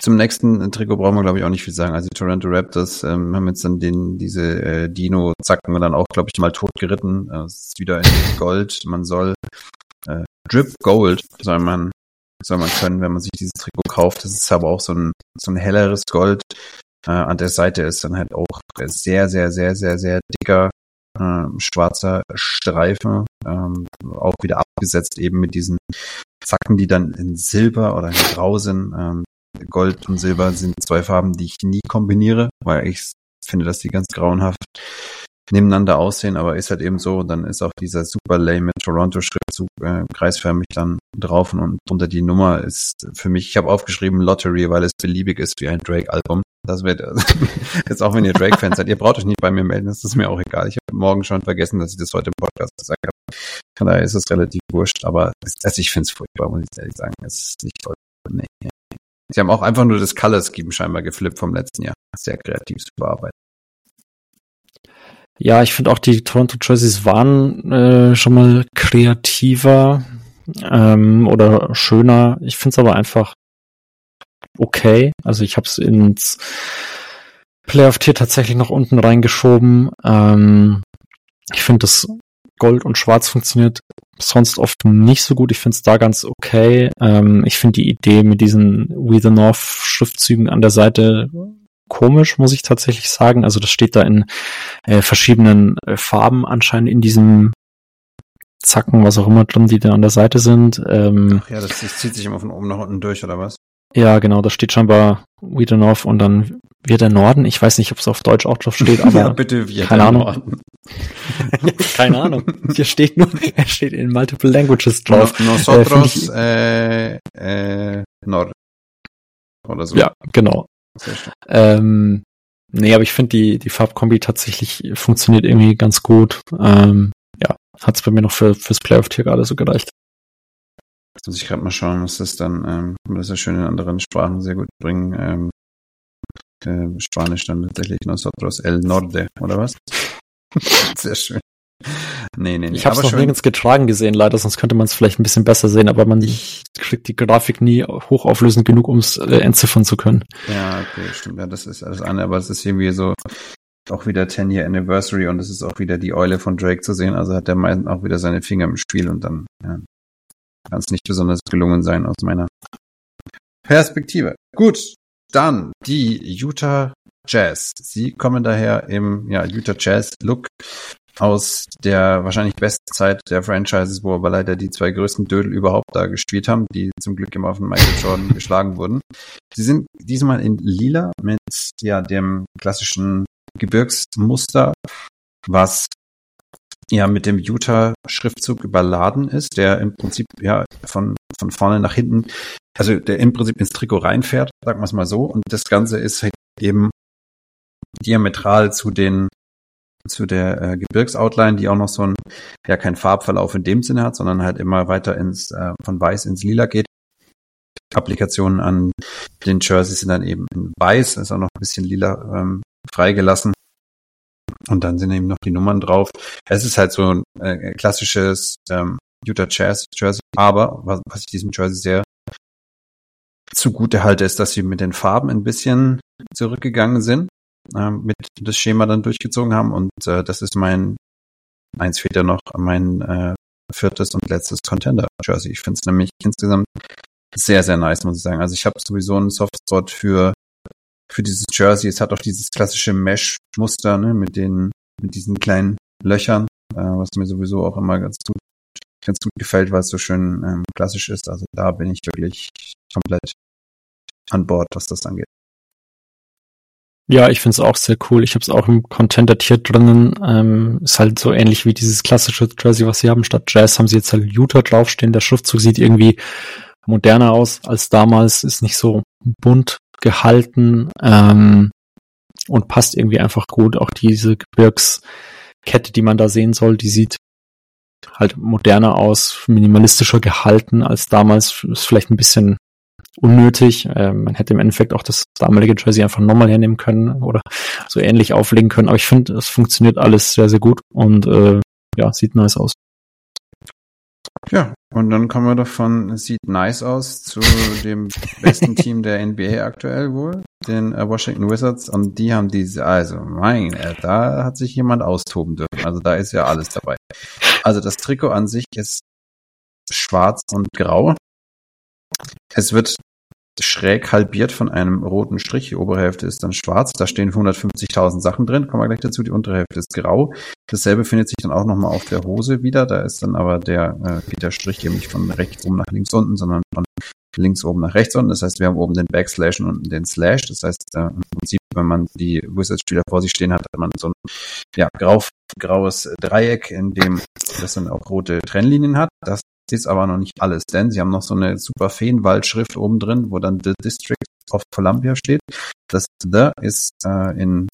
Zum nächsten Trikot brauchen wir, glaube ich, auch nicht viel sagen. Also die Toronto Raptors ähm, haben jetzt dann den, diese äh, Dino-Zacken dann auch, glaube ich, mal tot geritten. Äh, Es ist wieder in Gold. Man soll äh, Drip Gold soll man soll man können, wenn man sich dieses Trikot kauft. Das ist aber auch so ein so ein helleres Gold. Äh, an der Seite ist dann halt auch sehr sehr sehr sehr sehr dicker äh, schwarzer Streifen, ähm, auch wieder abgesetzt eben mit diesen Zacken, die dann in Silber oder in Grau sind. Ähm, Gold und Silber sind zwei Farben, die ich nie kombiniere, weil ich finde, dass die ganz grauenhaft nebeneinander aussehen, aber ist halt eben so. Und dann ist auch dieser super lame Toronto-Schriftzug äh, kreisförmig dann drauf und drunter die Nummer ist für mich, ich habe aufgeschrieben Lottery, weil es beliebig ist wie ein Drake-Album. Das wird jetzt auch, wenn ihr Drake-Fans seid, ihr braucht euch nicht bei mir melden, das ist mir auch egal. Ich habe morgen schon vergessen, dass ich das heute im Podcast gesagt habe. Von daher ist es relativ wurscht, aber also ich finde es furchtbar, muss ich ehrlich sagen. Es ist nicht toll. Sie haben auch einfach nur das Color Scheme scheinbar geflippt vom letzten Jahr. Sehr kreativ zu bearbeiten. Ja, ich finde auch die Toronto Jerseys waren äh, schon mal kreativer ähm, oder schöner. Ich finde es aber einfach okay. Also ich habe es ins Playoff-Tier tatsächlich noch unten reingeschoben. Ähm, ich finde, das Gold und Schwarz funktioniert sonst oft nicht so gut. Ich finde es da ganz okay. Ähm, ich finde die Idee mit diesen We the North Schriftzügen an der Seite komisch, muss ich tatsächlich sagen. Also das steht da in äh, verschiedenen äh, Farben anscheinend in diesem Zacken, was auch immer drin, die da an der Seite sind. Ähm, Ach ja, das, das zieht sich immer von oben nach unten durch, oder was? Ja, genau, da steht scheinbar North und dann wir der Norden. Ich weiß nicht, ob es auf Deutsch auch drauf steht, aber ja, bitte wir keine Ahnung. Norden. keine Ahnung. Hier steht nur, er steht in multiple languages drauf. No, nosotros äh, äh, äh, Nord oder so. Ja, genau. Ähm, nee, aber ich finde die die Farbkombi tatsächlich funktioniert irgendwie ganz gut. Ähm, ja, hat es bei mir noch für fürs Playoff-Tier gerade so gereicht. Jetzt muss ich gerade mal schauen, was das dann, ähm, das ja schön in anderen Sprachen sehr gut bringen. Ähm, äh, Spanisch dann tatsächlich Nosotros El Norte, oder was? sehr schön. Nee, nee, nee. Ich habe es noch nirgends getragen gesehen, leider, sonst könnte man es vielleicht ein bisschen besser sehen, aber man ich kriegt die Grafik nie hochauflösend genug, um es äh, entziffern zu können. Ja, okay, stimmt. Ja, das ist alles eine, aber es ist irgendwie so auch wieder 10 Year Anniversary und es ist auch wieder die Eule von Drake zu sehen. Also hat der meisten auch wieder seine Finger im Spiel und dann ja, kann es nicht besonders gelungen sein aus meiner Perspektive. Gut, dann die Utah Jazz. Sie kommen daher im ja, Utah Jazz Look aus der wahrscheinlich besten Zeit der Franchises, wo aber leider die zwei größten Dödel überhaupt da gespielt haben, die zum Glück immer von Michael Jordan geschlagen wurden. Sie sind diesmal in lila mit ja dem klassischen Gebirgsmuster, was ja mit dem Utah-Schriftzug überladen ist, der im Prinzip ja von, von vorne nach hinten, also der im Prinzip ins Trikot reinfährt, sagen wir es mal so. Und das Ganze ist halt eben diametral zu den zu der äh, Gebirgsoutline, die auch noch so ein, ja, kein Farbverlauf in dem Sinne hat, sondern halt immer weiter ins, äh, von weiß ins lila geht. Applikationen an den Jerseys sind dann eben in weiß, ist auch noch ein bisschen lila ähm, freigelassen. Und dann sind eben noch die Nummern drauf. Es ist halt so ein äh, klassisches ähm, Utah Jazz Jersey. Aber was, was ich diesem Jersey sehr zugute halte, ist, dass sie mit den Farben ein bisschen zurückgegangen sind, äh, mit das Schema dann durchgezogen haben. Und äh, das ist mein, eins fehlt ja noch, mein äh, viertes und letztes Contender Jersey. Ich finde es nämlich insgesamt sehr, sehr nice, muss ich sagen. Also ich habe sowieso einen Softspot für für dieses Jersey. Es hat auch dieses klassische Mesh-Muster, ne, mit den, mit diesen kleinen Löchern, äh, was mir sowieso auch immer ganz gut, ganz gut gefällt, weil es so schön ähm, klassisch ist. Also da bin ich wirklich komplett an Bord, was das angeht. Ja, ich finde es auch sehr cool. Ich habe es auch im Contender-Tier drinnen. Ähm, ist halt so ähnlich wie dieses klassische Jersey, was sie haben. Statt Jazz haben sie jetzt halt Utah draufstehen. Der Schriftzug sieht irgendwie moderner aus als damals. Ist nicht so bunt gehalten ähm, und passt irgendwie einfach gut. Auch diese Gebirgskette, die man da sehen soll, die sieht halt moderner aus, minimalistischer gehalten als damals. Ist vielleicht ein bisschen unnötig. Ähm, man hätte im Endeffekt auch das damalige Jersey einfach nochmal hernehmen können oder so ähnlich auflegen können. Aber ich finde, es funktioniert alles sehr, sehr gut und äh, ja, sieht nice aus. Ja, und dann kommen wir doch von sieht nice aus zu dem besten Team der NBA aktuell wohl, den äh, Washington Wizards. Und die haben diese, also mein, äh, da hat sich jemand austoben dürfen. Also da ist ja alles dabei. Also das Trikot an sich ist schwarz und grau. Es wird schräg halbiert von einem roten Strich. Die obere Hälfte ist dann schwarz. Da stehen 150.000 Sachen drin. Kommen wir gleich dazu. Die untere Hälfte ist grau. Dasselbe findet sich dann auch nochmal auf der Hose wieder. Da ist dann aber der, äh, geht der Strich eben nicht von rechts oben nach links unten, sondern von links oben nach rechts unten. Das heißt, wir haben oben den Backslash und unten den Slash. Das heißt, äh, im Prinzip wenn man die Wizards-Spieler vor sich stehen hat, hat man so ein ja, grau, graues Dreieck, in dem das dann auch rote Trennlinien hat. Das ist aber noch nicht alles, denn sie haben noch so eine super Feenwaldschrift oben drin, wo dann The District of Columbia steht. Das The ist äh, in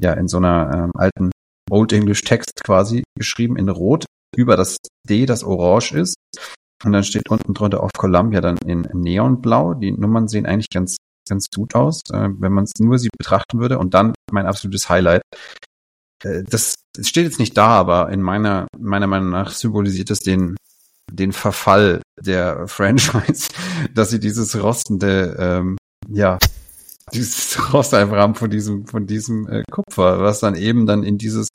ja in so einer ähm, alten Old English Text quasi geschrieben in Rot über das D, das orange ist. Und dann steht unten drunter auf Columbia dann in Neonblau. Die Nummern sehen eigentlich ganz ganz gut aus, äh, wenn man es nur sie betrachten würde. Und dann mein absolutes Highlight. Äh, das steht jetzt nicht da, aber in meiner meiner Meinung nach symbolisiert es den den Verfall der Franchise, dass sie dieses rostende, ähm, ja, dieses Rost einfach haben von diesem, von diesem äh, Kupfer, was dann eben dann in dieses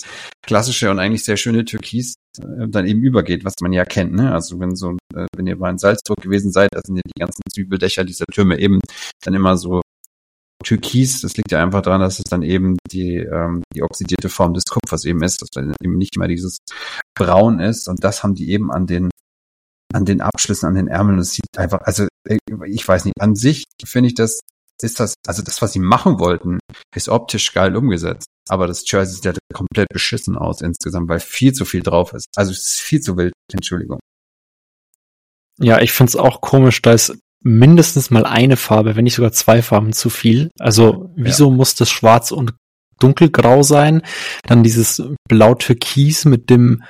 klassische und eigentlich sehr schöne Türkis äh, dann eben übergeht, was man ja kennt, ne? Also wenn so, äh, wenn ihr mal in Salzburg gewesen seid, da sind ja die ganzen Zwiebeldächer dieser Türme eben dann immer so Türkis, das liegt ja einfach daran, dass es dann eben die, ähm, die oxidierte Form des Kupfers eben ist, dass dann eben nicht mehr dieses Braun ist und das haben die eben an den an den Abschlüssen, an den Ärmeln. Das sieht einfach, also äh, ich weiß nicht, an sich finde ich das, ist das, also das, was sie machen wollten, ist optisch geil umgesetzt. Aber das Jersey sieht halt komplett beschissen aus insgesamt, weil viel zu viel drauf ist. Also es ist viel zu wild, Entschuldigung. Ja, ich finde es auch komisch, da ist mindestens mal eine Farbe, wenn nicht sogar zwei Farben zu viel. Also wieso ja. muss das schwarz und dunkelgrau sein? Dann dieses blau-türkis mit dem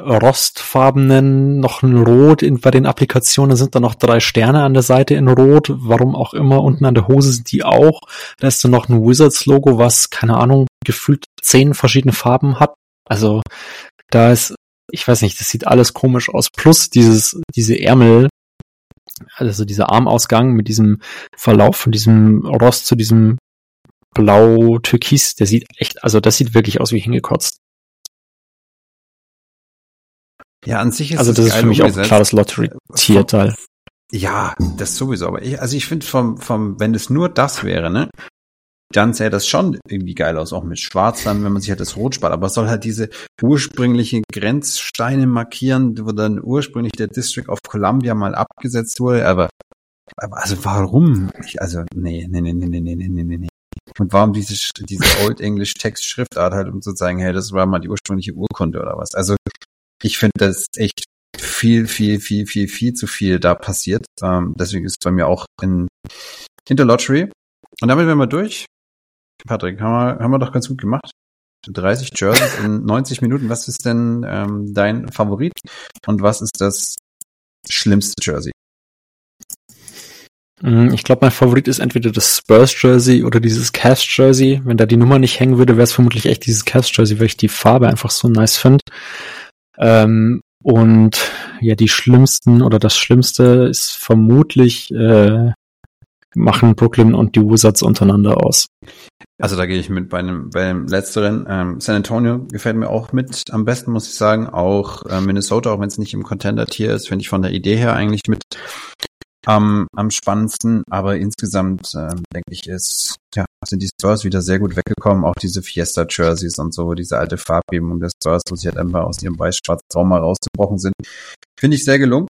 rostfarbenen, noch ein Rot in, bei den Applikationen sind da noch drei Sterne an der Seite in Rot, warum auch immer, unten an der Hose sind die auch. Da ist dann noch ein Wizards-Logo, was, keine Ahnung, gefühlt zehn verschiedene Farben hat. Also da ist, ich weiß nicht, das sieht alles komisch aus. Plus dieses, diese Ärmel, also dieser Armausgang mit diesem Verlauf von diesem Rost zu diesem Blau-Türkis, der sieht echt, also das sieht wirklich aus wie hingekotzt. Ja, an sich ist Also das ist für mich auch klar das Lottery-Tierteil. Ja, das sowieso. Aber ich, also ich finde vom, vom, wenn es nur das wäre, ne, dann sähe das schon irgendwie geil aus, auch mit Schwarz dann, wenn man sich halt das Rot spart. Aber es soll halt diese ursprüngliche Grenzsteine markieren, wo dann ursprünglich der District of Columbia mal abgesetzt wurde. Aber, aber also warum? Ich, also, nee, nee, nee, nee, nee, nee, nee, nee, nee. Und warum diese, diese Old English Text Schriftart halt, um zu sagen, hey, das war mal die ursprüngliche Urkunde oder was? Also, ich finde, das echt viel, viel, viel, viel, viel zu viel da passiert. Ähm, deswegen ist es bei mir auch in, in der Lottery. Und damit wären wir durch. Patrick, haben wir, haben wir doch ganz gut gemacht. 30 Jerseys in 90 Minuten. Was ist denn ähm, dein Favorit? Und was ist das schlimmste Jersey? Mm, ich glaube, mein Favorit ist entweder das Spurs Jersey oder dieses Cast Jersey. Wenn da die Nummer nicht hängen würde, wäre es vermutlich echt dieses Cast Jersey, weil ich die Farbe einfach so nice finde. Ähm, und ja, die schlimmsten oder das Schlimmste ist vermutlich äh, machen Brooklyn und die Wizards untereinander aus. Also da gehe ich mit bei einem, bei dem letzteren. Ähm, San Antonio gefällt mir auch mit am besten, muss ich sagen. Auch äh, Minnesota, auch wenn es nicht im Contender-Tier ist, finde ich von der Idee her eigentlich mit am, am spannendsten. Aber insgesamt äh, denke ich, ist ja sind die Stores wieder sehr gut weggekommen. Auch diese Fiesta Jerseys und so, diese alte Farbgebung der Stores, wo sie halt einfach aus ihrem weiß-schwarzen Traum mal rausgebrochen sind, finde ich sehr gelungen.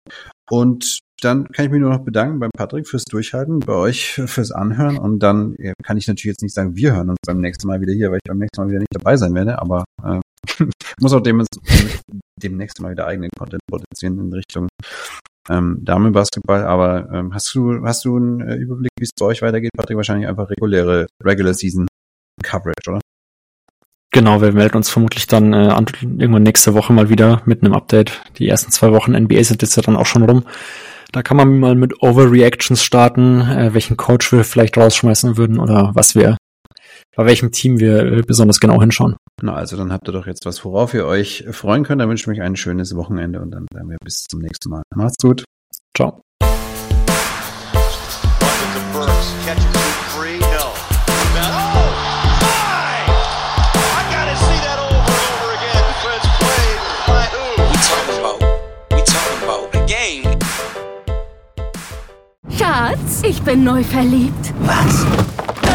Und dann kann ich mich nur noch bedanken beim Patrick fürs Durchhalten, bei euch fürs Anhören und dann kann ich natürlich jetzt nicht sagen, wir hören uns beim nächsten Mal wieder hier, weil ich beim nächsten Mal wieder nicht dabei sein werde, aber äh, muss auch dem, demnächst mal wieder eigenen Content produzieren in Richtung ähm, Damenbasketball, aber ähm, hast du hast du einen äh, Überblick, wie es bei euch weitergeht, Patrick? Wahrscheinlich einfach reguläre Regular Season Coverage, oder? Genau, wir melden uns vermutlich dann äh, irgendwann nächste Woche mal wieder mit einem Update. Die ersten zwei Wochen NBA sind jetzt ja dann auch schon rum. Da kann man mal mit Overreactions starten, äh, welchen Coach wir vielleicht rausschmeißen würden oder was wir, bei welchem Team wir äh, besonders genau hinschauen. Na, also dann habt ihr doch jetzt was, worauf ihr euch freuen könnt. Dann wünsche ich euch ein schönes Wochenende und dann sagen wir bis zum nächsten Mal. Macht's gut. Ciao. Schatz, ich bin neu verliebt. Was?